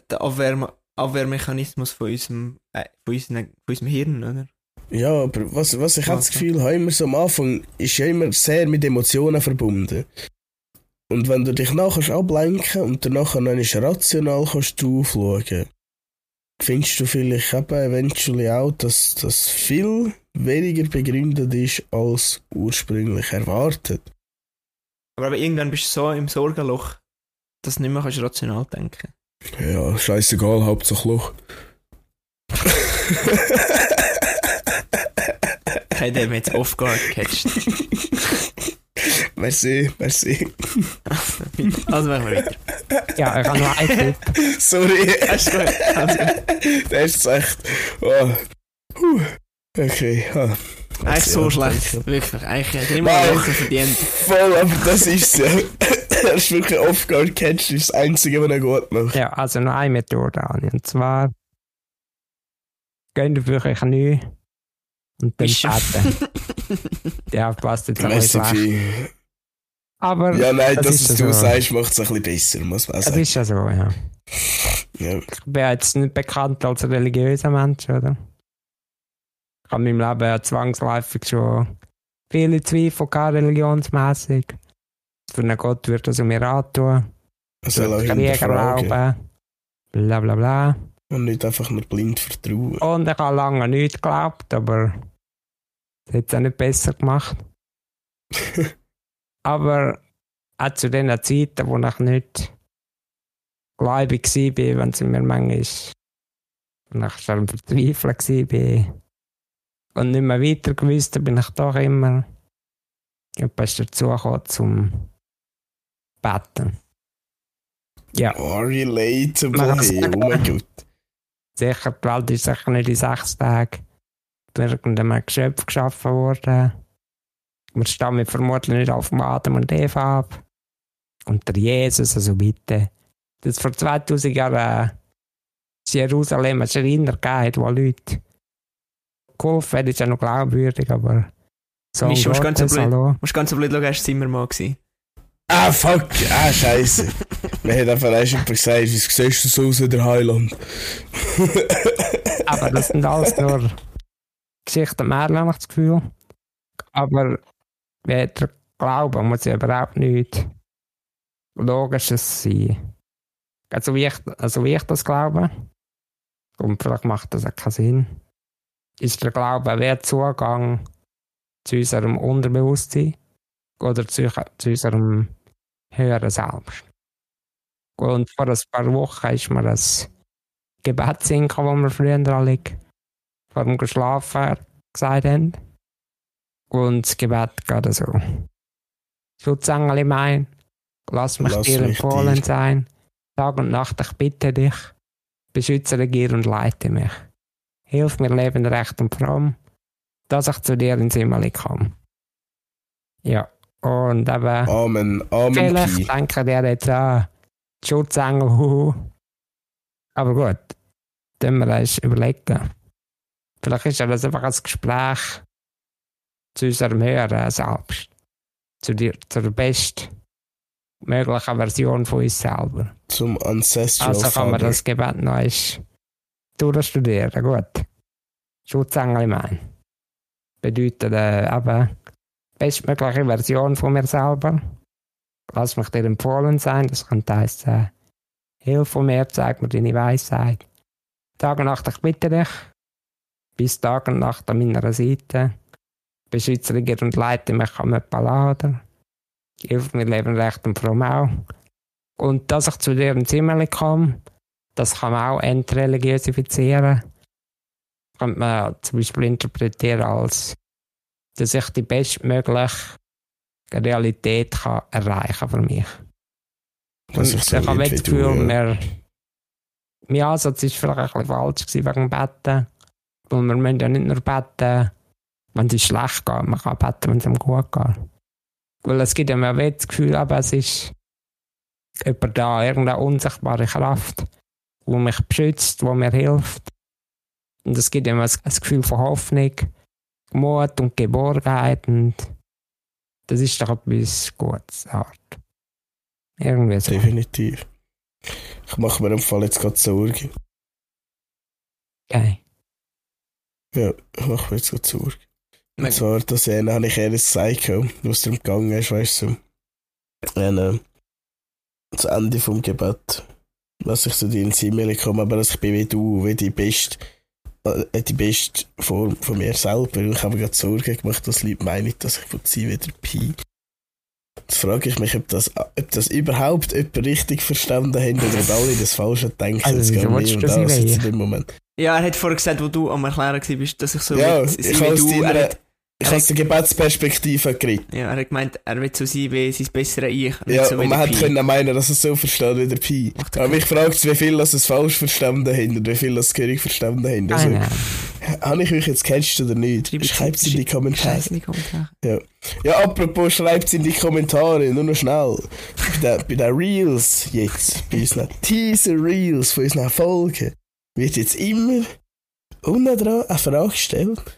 der Abwehr Abwehrmechanismus von unserem, äh, von, unserem, von unserem Hirn, oder? Ja, aber was, was ich auch das Okay. Gefühl habe, immer so am Anfang, ist ja immer sehr mit Emotionen verbunden. Und wenn du dich nachher ablenken und danach noch rational kannst du aufschauen, findest du vielleicht eben eventually auch, dass das viel weniger begründet ist als ursprünglich erwartet? Aber, aber irgendwann bist du so im Sorgenloch, dass du nicht mehr kannst rational denken Ja, scheißegal, Hauptsache Loch. Hey, der jetzt off-guard gecatcht. merci, merci. Also machen wir weiter. Ja, einen Tipp. Sorry, gut. Alles gut. das ist echt. Oh. Puh. Okay, ah. Eigentlich so schlecht. Wirklich. Eigentlich ich immer Lachen verdient. Voll, aber das ist ja. Er ist wirklich off-guard catch, ist das Einzige, was er gut macht. Ja, also noch eine Methode an. Und zwar gehen wir wirklich neu und dann Ist beten. Ja, passt jetzt Merci schlecht. Aber Ja, nein, das dass ist es du so. sagst, macht es ein bisschen besser, muss man auch das sagen. ist ja so, ja. Ja. Ich bin jetzt nicht bekannt als religiöser Mensch, oder? Ich habe in meinem Leben ja zwangsläufig schon viele Zweifel gehabt, religionsmässig. Für einen Gott würde das mir antun. Man soll auch Krieg erlauben. Bla bla bla. und nicht einfach nur blind vertrauen. Und ich habe lange nicht geglaubt, aber das hat es auch nicht besser gemacht. aber auch zu den Zeiten, wo ich nicht gläubig war, wenn es mir manchmal wenn ich schon verzweifelt war und nicht mehr weiter gewusst habe, bin ich doch immer etwas dazu gekommen zum Beten. Ja. Oh, relatable, oh mein Gott. Sicher, die Welt ist sicher nicht in sechs Tagen irgendeinem Geschöpf geschaffen worden. Wir stammen vermutlich nicht auf dem Adam und Eva ab. Und der Jesus, also bitte. Das vor 2000 Jahren äh, in Jerusalem einen Schreiner gegeben hat, wo Leute geholfen haben, ist ja noch glaubwürdig, aber so Misch, musst ganz so blöd- hallo. Musst ganz so blöd schauen, hast du Zimmer mal gewesen. Ah, fuck, ah, scheiße. Man hat einfach erst jemand gesagt, wie siehst du so aus wie der Heiland? Aber das sind alles nur Geschichten Märchen, habe ich das Gefühl. Aber der Glaube muss ja überhaupt nicht Logisches sein. Also wie ich, also wie ich das glaube, und vielleicht macht das auch keinen Sinn, ist der Glaube ein Zugang zu unserem Unterbewusstsein oder zu, zu unserem höheren Selbst. Und vor ein paar Wochen ist mir das Gebet singen, wo wir früher alle vor dem Geschlafen gesagt haben. Und das Gebet geht so. Schutzengel mein, lass mich Lass dir empfohlen dir. sein. Tag und Nacht, ich bitte dich, beschütze, regier und leite mich. Hilf mir leben recht und fromm, dass ich zu dir ins Himmel komme. Ja, und eben, Amen, Amen, vielleicht denken die jetzt an die Schutzengel, huhu. Aber gut, dann wir uns überlegen. Vielleicht ist ja das einfach ein Gespräch zu unserem höheren Selbst. Zu dir, zur besten möglichen Version von uns selber. Zum Ancestral Also kann man das Gebet noch eins durchstudieren. Gut. Schutzengel mein. Bedeutet äh, eben bestmögliche Version von mir selber. Lass mich dir empfohlen sein. Das könnte heißen, Hilf von mir, zeig mir deine Weisheit. Tag und Nacht, ich bitte dich. Bis Tag und Nacht an meiner Seite. Beschütze, regier und leite mich an mit Palader. Hilf mir leben recht und fromm auch. Und dass ich zu dir ins Himmel komme, das kann man auch entreligiosifizieren. Könnte man zum Beispiel interpretieren als, dass ich die bestmögliche Realität kann erreichen für mich. Dass Und ich so ich habe das wie du, Gefühl, ja. mein Ansatz war vielleicht ein bisschen falsch wegen dem Betten. Weil wir müssen ja nicht nur beten, wenn es schlecht geht, man kann beten, wenn es einem gut geht. Weil es gibt ja mir auch das Gefühl, aber es ist jemand da, irgendeine unsichtbare Kraft, die mich beschützt, die mir hilft. Und es gibt immer ein, Gefühl von Hoffnung, Mut und Geborgenheit und das ist doch etwas Gutes, Art. Irgendwie so. Definitiv. Ich mache mir im Fall jetzt gerade Sorgen. Okay. Ja, ich mache mir jetzt gerade Sorgen. Und zwar, dass einer habe ich ehrlich gesagt, was darum gegangen ist, weißt du. Wenn, äh, das Ende vom Gebet was ich so dir ins Himmel komme, aber dass ich bin wie du, wie die beste, äh, die beste Form von mir selber. Und ich habe mir gerade Sorgen gemacht, dass Leute meinen, dass ich von sie wieder Pi. Jetzt frage ich mich, ob das, ob das überhaupt jemand richtig verstanden hat oder ob alle das Falsche denken. Also, es geht mir du um das das jetzt in dem Moment. Ja, er hat vorher gesagt, wo du am Erklären warst, dass ich so Ja, will, ich wie du. Er hat, Ich habe aus der Gebetsperspektive geredet. ja, er hat gemeint, er will so sein wie sein besseres Ich. Ja, so und man der hätte können meinen, dass es so versteht wie der Pi. Macht ja Aber mich fragt wie viel das es falsch verstanden haben und wie viel das König verstanden haben. Also, Keine habe ich euch jetzt gecatcht oder nicht? Schreibt- es in die Kommentare. In die Kommentare. Ja, apropos, schreibt es in die Kommentare, nur noch schnell. Bei den, bei den Reels jetzt, bei unseren Teaser-Reels von unseren Folgen, wird jetzt immer unten dran eine Frage gestellt.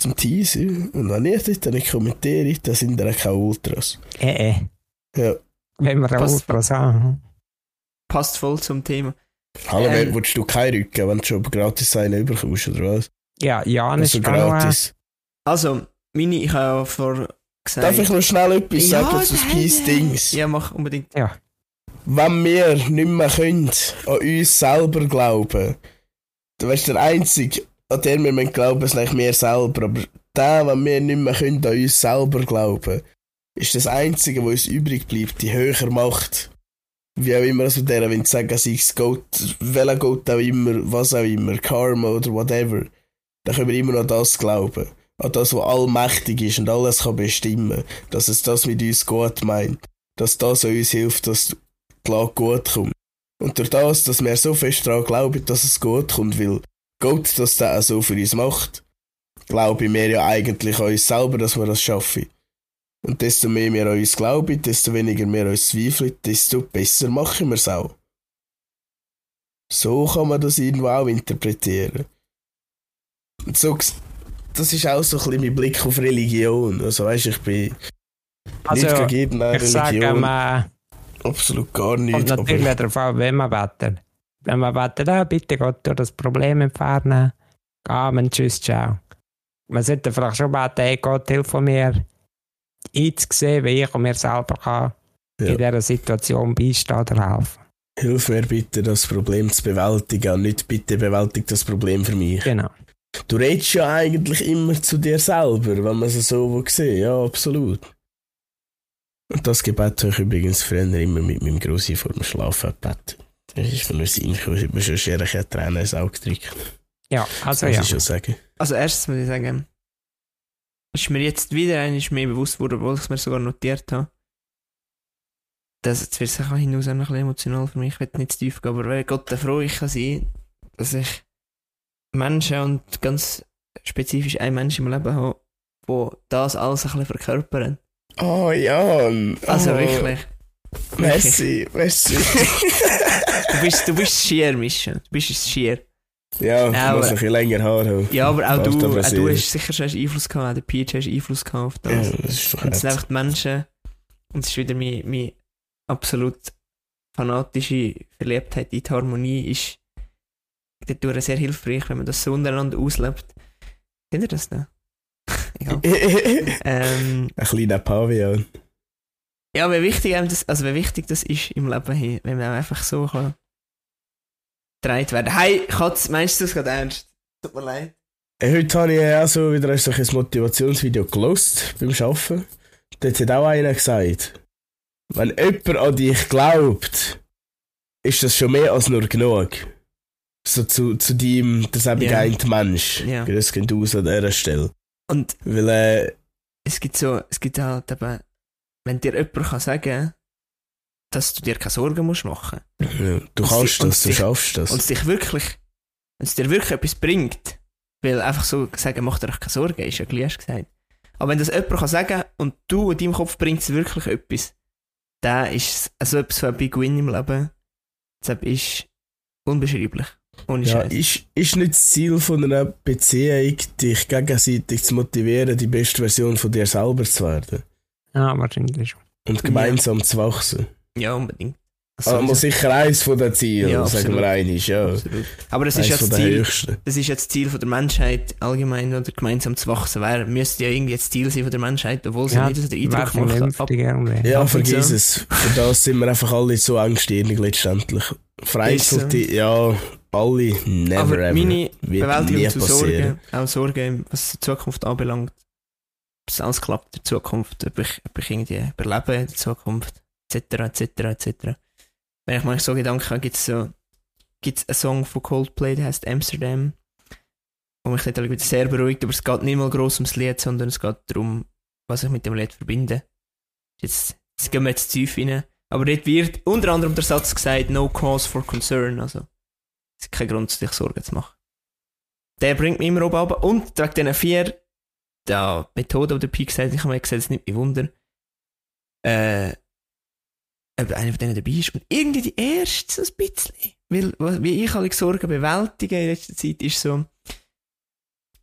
Zum Teaser. Und wenn ihr dort nicht kommentiert, dann sind da keine Ultras. Äh, äh. Ja. Wenn wir Passt. Ultras haben. Passt voll zum Thema. Hallo, Ähm. willst du keinen Rücken, wenn du schon gratis einen überkommst, oder was? Ja, Jan ist Also äh, gratis. Also, meine, ich habe ja vor gesagt... Darf ich noch schnell etwas Ja, sagen zu Peace. Dings? Ja, mach unbedingt. wenn wir nicht mehr können, an uns selber glauben, dann weißt du, der Einzige, an den wir müssen glauben, ist eigentlich wir selber. Aber der, wenn wir nicht mehr können, an uns selber glauben, ist das Einzige, was uns übrig bleibt, die höhere Macht. Wie auch immer, also der will sagen, sei es Gott, welcher Gott auch immer, was auch immer, Karma oder whatever. Dann können wir immer noch das glauben. An das, was allmächtig ist und alles kann bestimmen. Dass es das mit uns gut meint. Dass das uns hilft, dass die Lage gut kommt. Und durch das, dass wir so fest daran glauben, dass es gut kommt, weil Gott das dann auch so für uns macht, glauben wir ja eigentlich an uns selber, dass wir das schaffen. Und desto mehr wir an uns glauben, desto weniger wir an uns zweifeln, desto besser machen wir es auch. So kann man das irgendwo auch interpretieren. Und so, das ist auch so ein bisschen mein Blick auf Religion. Also weißt ich bin Also, nicht gegen irgendeine ich sage Religion, mal, absolut gar kommt nicht. natürlich Aber darauf an, wenn man betet. Wenn man betet, ah, bitte Gott, tu das Problem entfernen. Amen, tschüss, ciao. Man sollte vielleicht schon beten, hey Gott, hilf mir, einzusehen, wie ich mir selber kann Ja. in dieser Situation beistehen oder helfen. Hilf mir bitte, das Problem zu bewältigen und nicht bitte bewältigt das Problem für mich. Genau. Du redest ja eigentlich immer zu dir selber, wenn man es so sehen Ja, absolut. Und das Gebet habe ich übrigens früher immer mit meinem Grossi vor dem Schlafen gebetet. Das ist mir nur Sinn gekommen, ich habe mir schon scherige Tränen ins Auge gedrückt. Ja, also muss ja. ich schon sagen. Also erstens muss ich sagen, ist mir jetzt wieder einmal mehr bewusst worden, obwohl ich es mir sogar notiert habe. Das, jetzt wird auch hinaus noch ein bisschen emotional für mich, ich will nicht zu tief gehen, aber weil Gott froh ich kann sein, dass ich Menschen und ganz spezifisch einen Menschen im Leben habe, wo das alles ein bisschen verkörpern. Oh, Jan. Also oh, Merci, merci. Du bist, du bist schier, Mischa. Du bist es schier. ja, musst aber- ein bisschen länger Haar haben. Ja, aber auch du, auch sehr. du hast sicher schon Einfluss gehabt, auch der Peach hast Einfluss gehabt auf das. Ja, das ist doch Und es sind einfach die Menschen, und es ist wieder meine, meine absolut fanatische Verliebtheit in die Harmonie, ist dadurch sehr hilfreich, wenn man das so untereinander auslebt. Kennt ihr das noch? Egal. ähm, Ein kleiner Pavian. Ja, wie wichtig, das, also wie wichtig das ist im Leben, hey, wenn man einfach so kann gedreht werden. Hey, Katz, meinst du das gerade ernst? Tut mir leid. Äh, Heute habe ich ja auch so wieder ein Motivationsvideo gelost beim Arbeiten. Dort hat auch einer gesagt, wenn jemand an dich glaubt, ist das schon mehr als nur genug. So zu, zu deinem, das eben geeinte Mensch. Ja. Das geht aus an dieser Stelle. Und Weil, äh, es gibt so, es gibt halt eben, wenn dir jemand kann sagen dass du dir keine Sorgen musst machen ja, du Und kannst das, du sie- schaffst das. und es dich wirklich, wenn es dir wirklich etwas bringt, weil einfach so sagen, mach dir keine Sorgen, ist ja gleich gesagt. Aber wenn das jemand kann sagen und du in deinem Kopf bringt es wirklich etwas, dann ist es also etwas von ein Big Win im Leben. Das ist unbeschreiblich. Ohne ja, Scheiß. ist, ist nicht das Ziel von einer Beziehung, dich gegenseitig zu motivieren, die beste Version von dir selber zu werden? Ja, wahrscheinlich schon. Und gemeinsam zu wachsen? Ja, unbedingt. Also, Aber sicher eins von den Zielen, Ja, sagen wir einiges, ja. absolut. Aber das ist Eins ja das den Ziel. Das ist ja das Ziel von der Menschheit allgemein oder gemeinsam zu wachsen. Wäre, müsste ja irgendwie das Ziel sein von der Menschheit, obwohl sie Ja, nicht so den Eindruck macht. Ab. Ja, Ab vergiss es. Für das sind wir einfach alle so engstirnig letztendlich. Vereinzelte, ja, alle, never aber ever. meine Bewältigung zu. Sorgen, auch Sorgen, was die Zukunft anbelangt, ob es alles klappt in der Zukunft, ob ich, ob ich irgendwie überlebe in der Zukunft, etc., etc., etc. Wenn ich mir so Gedanken habe, gibt es so, gibt's einen Song von Coldplay, der heißt Amsterdam, wo mich wieder sehr beruhigt, aber es geht nicht mal gross ums Lied, sondern es geht darum, was ich mit dem Lied verbinde. Jetzt, jetzt gehen wir jetzt tief rein. Aber dort wird unter anderem der Satz gesagt, no cause for concern, also es ist kein Grund, sich Sorgen zu machen. Der bringt mich immer oben runter. Und wegen diesen vier, der Methode, die der Pi gesagt hat, ich habe mir gesagt, es nimmt mich Wunder, äh, ob einer von denen dabei ist. Und irgendwie die erste so ein bisschen. Weil, wie ich alle Sorgen bewältige in letzter Zeit, ist so,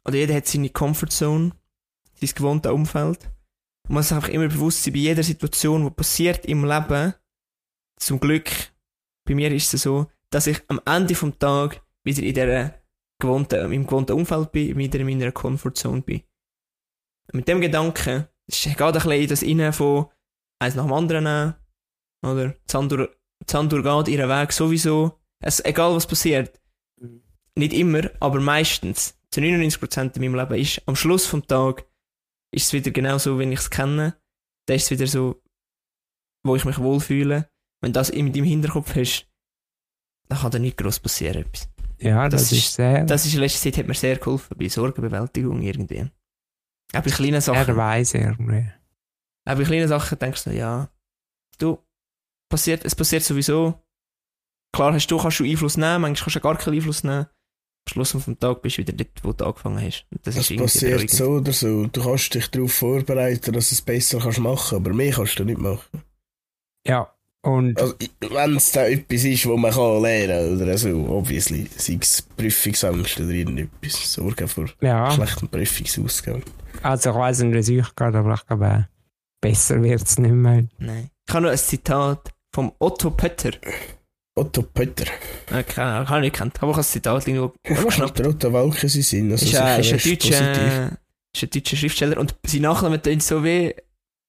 oder jeder hat seine Comfortzone, sein gewohntes Umfeld. Man muss einfach immer bewusst sein, bei jeder Situation, die passiert im Leben, zum Glück, bei mir ist es so, dass ich am Ende vom Tag wieder in der gewohnten, im gewohnten Umfeld bin, wieder in meiner Comfortzone bin. Mit dem Gedanken, es geht ein bisschen in das Innen von eins nach dem anderen oder? Die Sandur geht ihren Weg sowieso, es, egal was passiert. Nicht immer, aber meistens, zu 99% in meinem Leben ist, am Schluss vom Tag, ist es wieder genau so, wenn ich es kenne. Dann ist es wieder so, wo ich mich wohlfühle. Wenn das in deinem Hinterkopf hast, dann kann da nicht groß passieren. Etwas. Ja, das, Das ist ist- sehr, Das ist in letzter Zeit hat mir sehr geholfen bei Sorgenbewältigung irgendwie. Auch bei kleinen Sachen. weise irgendwie. Auch bei kleinen Sachen denkst du, ja, du, passiert, es passiert sowieso. Klar hast du, kannst du Einfluss nehmen, manchmal kannst du gar keinen Einfluss nehmen. Am Schluss vom Tag bist du wieder dort, wo du angefangen hast. Und das Es ist passiert beruhigend. so oder so. Du kannst dich darauf vorbereiten, dass du es besser kannst machen aber mehr kannst du nicht machen. Ja, und Also, wenn es da etwas ist, wo man kann lernen oder so, obviously, sei es Prüfungsangst oder irgendetwas, Sorgen vor ja, schlechten Prüfungsausgang. also ich weiss nicht, wie es euch geht, aber ich glaube, äh, besser wird es nicht mehr. Nein. Ich habe noch ein Zitat vom Otto Pötter. Otto Pötter. Äh, keine Ahnung, habe ich nicht gekannt. Aber ich habe das Zitat irgendwo Was aufgeschnappt. der Otto Walke sie sind, also Ist, sicher ein- ist, ein deutscher, ist ein deutscher Schriftsteller und sein Nachname tönt so wie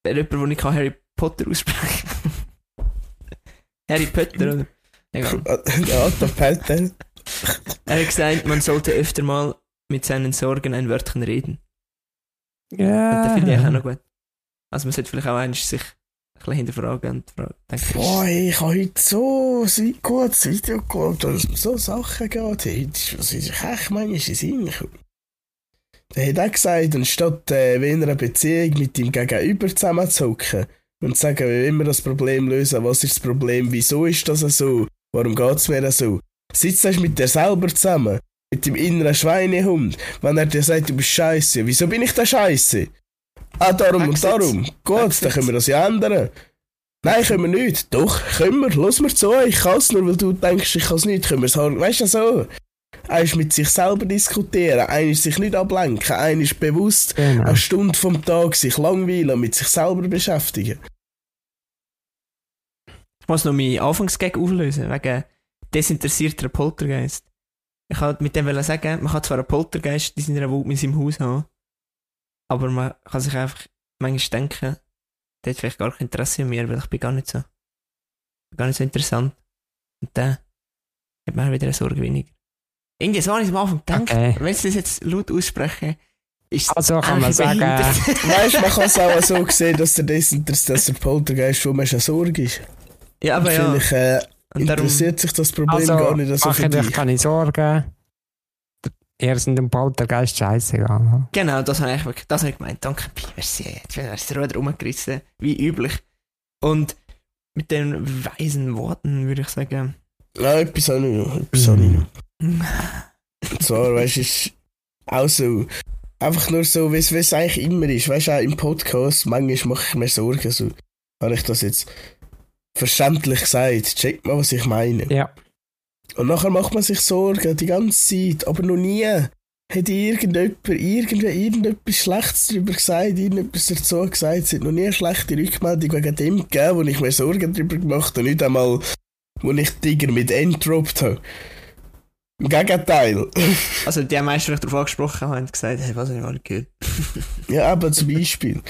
jemand, der ich Harry Potter aussprechen Harry Potter, oder? Egal. Der Otto Pötter. Er hat gesagt, man sollte öfter mal mit seinen Sorgen ein Wörtchen reden. Und das finde ich auch Ja, noch gut. Also man sollte vielleicht auch einmal sich ein bisschen hinterfragen und fragen. denken, Boah, ich habe heute so ein gutes Video geschaut, wo es um so Sachen geht. Ist- was ist echt manchmal in Sinn. Der hat auch gesagt, anstatt äh, in einer Beziehung mit dem Gegenüber zusammenzuhocken und sagen, wie immer das Problem lösen, was ist das Problem, wieso ist das so, warum geht es mir so, sitzt du mit dir selber zusammen, mit dem inneren Schweinehund, wenn er dir sagt, du bist scheiße, wieso bin ich da scheiße? Ah, darum und Weggesetzt. darum. Gut, dann können wir das ja ändern. Nein, können wir nicht. Doch, können wir. Lass mir zu, ich kann es nur, weil du denkst, ich kann es nicht. Können wir es haben. Weißt du so? Einer ist mit sich selber diskutieren, einer ist sich nicht ablenken, einer ist bewusst genau. eine Stunde vom Tag sich langweilen und mit sich selber beschäftigen. Ich muss noch meinen Anfangsgag auflösen, wegen desinteressierter Poltergeist. Ich wollte mit dem sagen, man kann zwar einen Poltergeist in seiner Wut in seinem Haus haben, aber man kann sich einfach manchmal denken, der hat vielleicht gar kein Interesse an mir, weil ich bin gar nicht so, gar nicht so interessant. Und dann hat man wieder eine Sorge weniger. Irgendwie so habe ich es am Anfang gedacht, Okay. wenn ich das jetzt laut ausspreche, ist es Also kann man sagen, behindert. Weißt du, man kann es auch so sehen, dass der, dass der Poltergeist schon Sorge ist. ja, aber ja. Äh, Und darum, interessiert sich das Problem also gar nicht so für dich. keine Sorgen. Ihr sind dem Poltergeist scheißegal. Genau, das habe ich, wirklich- das habe ich gemeint. Danke, Pi, merci. Jetzt wäre das Ruder rumgerissen, wie üblich. Und mit den weisen Worten würde ich sagen, Ja, etwas habe ich noch. Etwas habe ich noch. Zwar, weißt du, ist auch so, einfach nur so, wie es eigentlich immer ist. Weißt du, auch im Podcast, manchmal mache ich mir Sorgen, so, habe ich das jetzt verständlich gesagt. Checkt mal, was ich meine. Ja, Und nachher macht man sich Sorgen die ganze Zeit, aber noch nie hat irgendjemand irgendwie irgendetwas Schlechtes darüber gesagt, irgendetwas dazu gesagt. Es hat noch nie eine schlechte Rückmeldung wegen dem gegeben, wo ich mir Sorgen darüber gemacht habe. Nicht einmal wo ich Tiger mit entroppt habe. Im Gegenteil. Also die meisten, die ich darauf angesprochen haben gesagt, hey, was habe ich mal gehört? ja, aber zum Beispiel.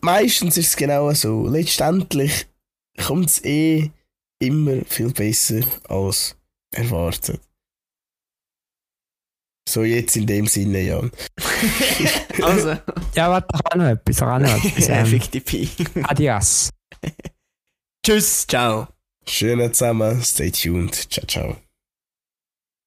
Meistens ist es genau so. Letztendlich kommt es eh immer viel besser als erwartet. So jetzt in dem Sinne, Jan. also, Ja, warte, ich habe noch etwas. Ich habe noch etwas. ja, Ähm, fick die Pi. adios. Tschüss, ciao. Schönen zusammen, stay tuned. Ciao, ciao.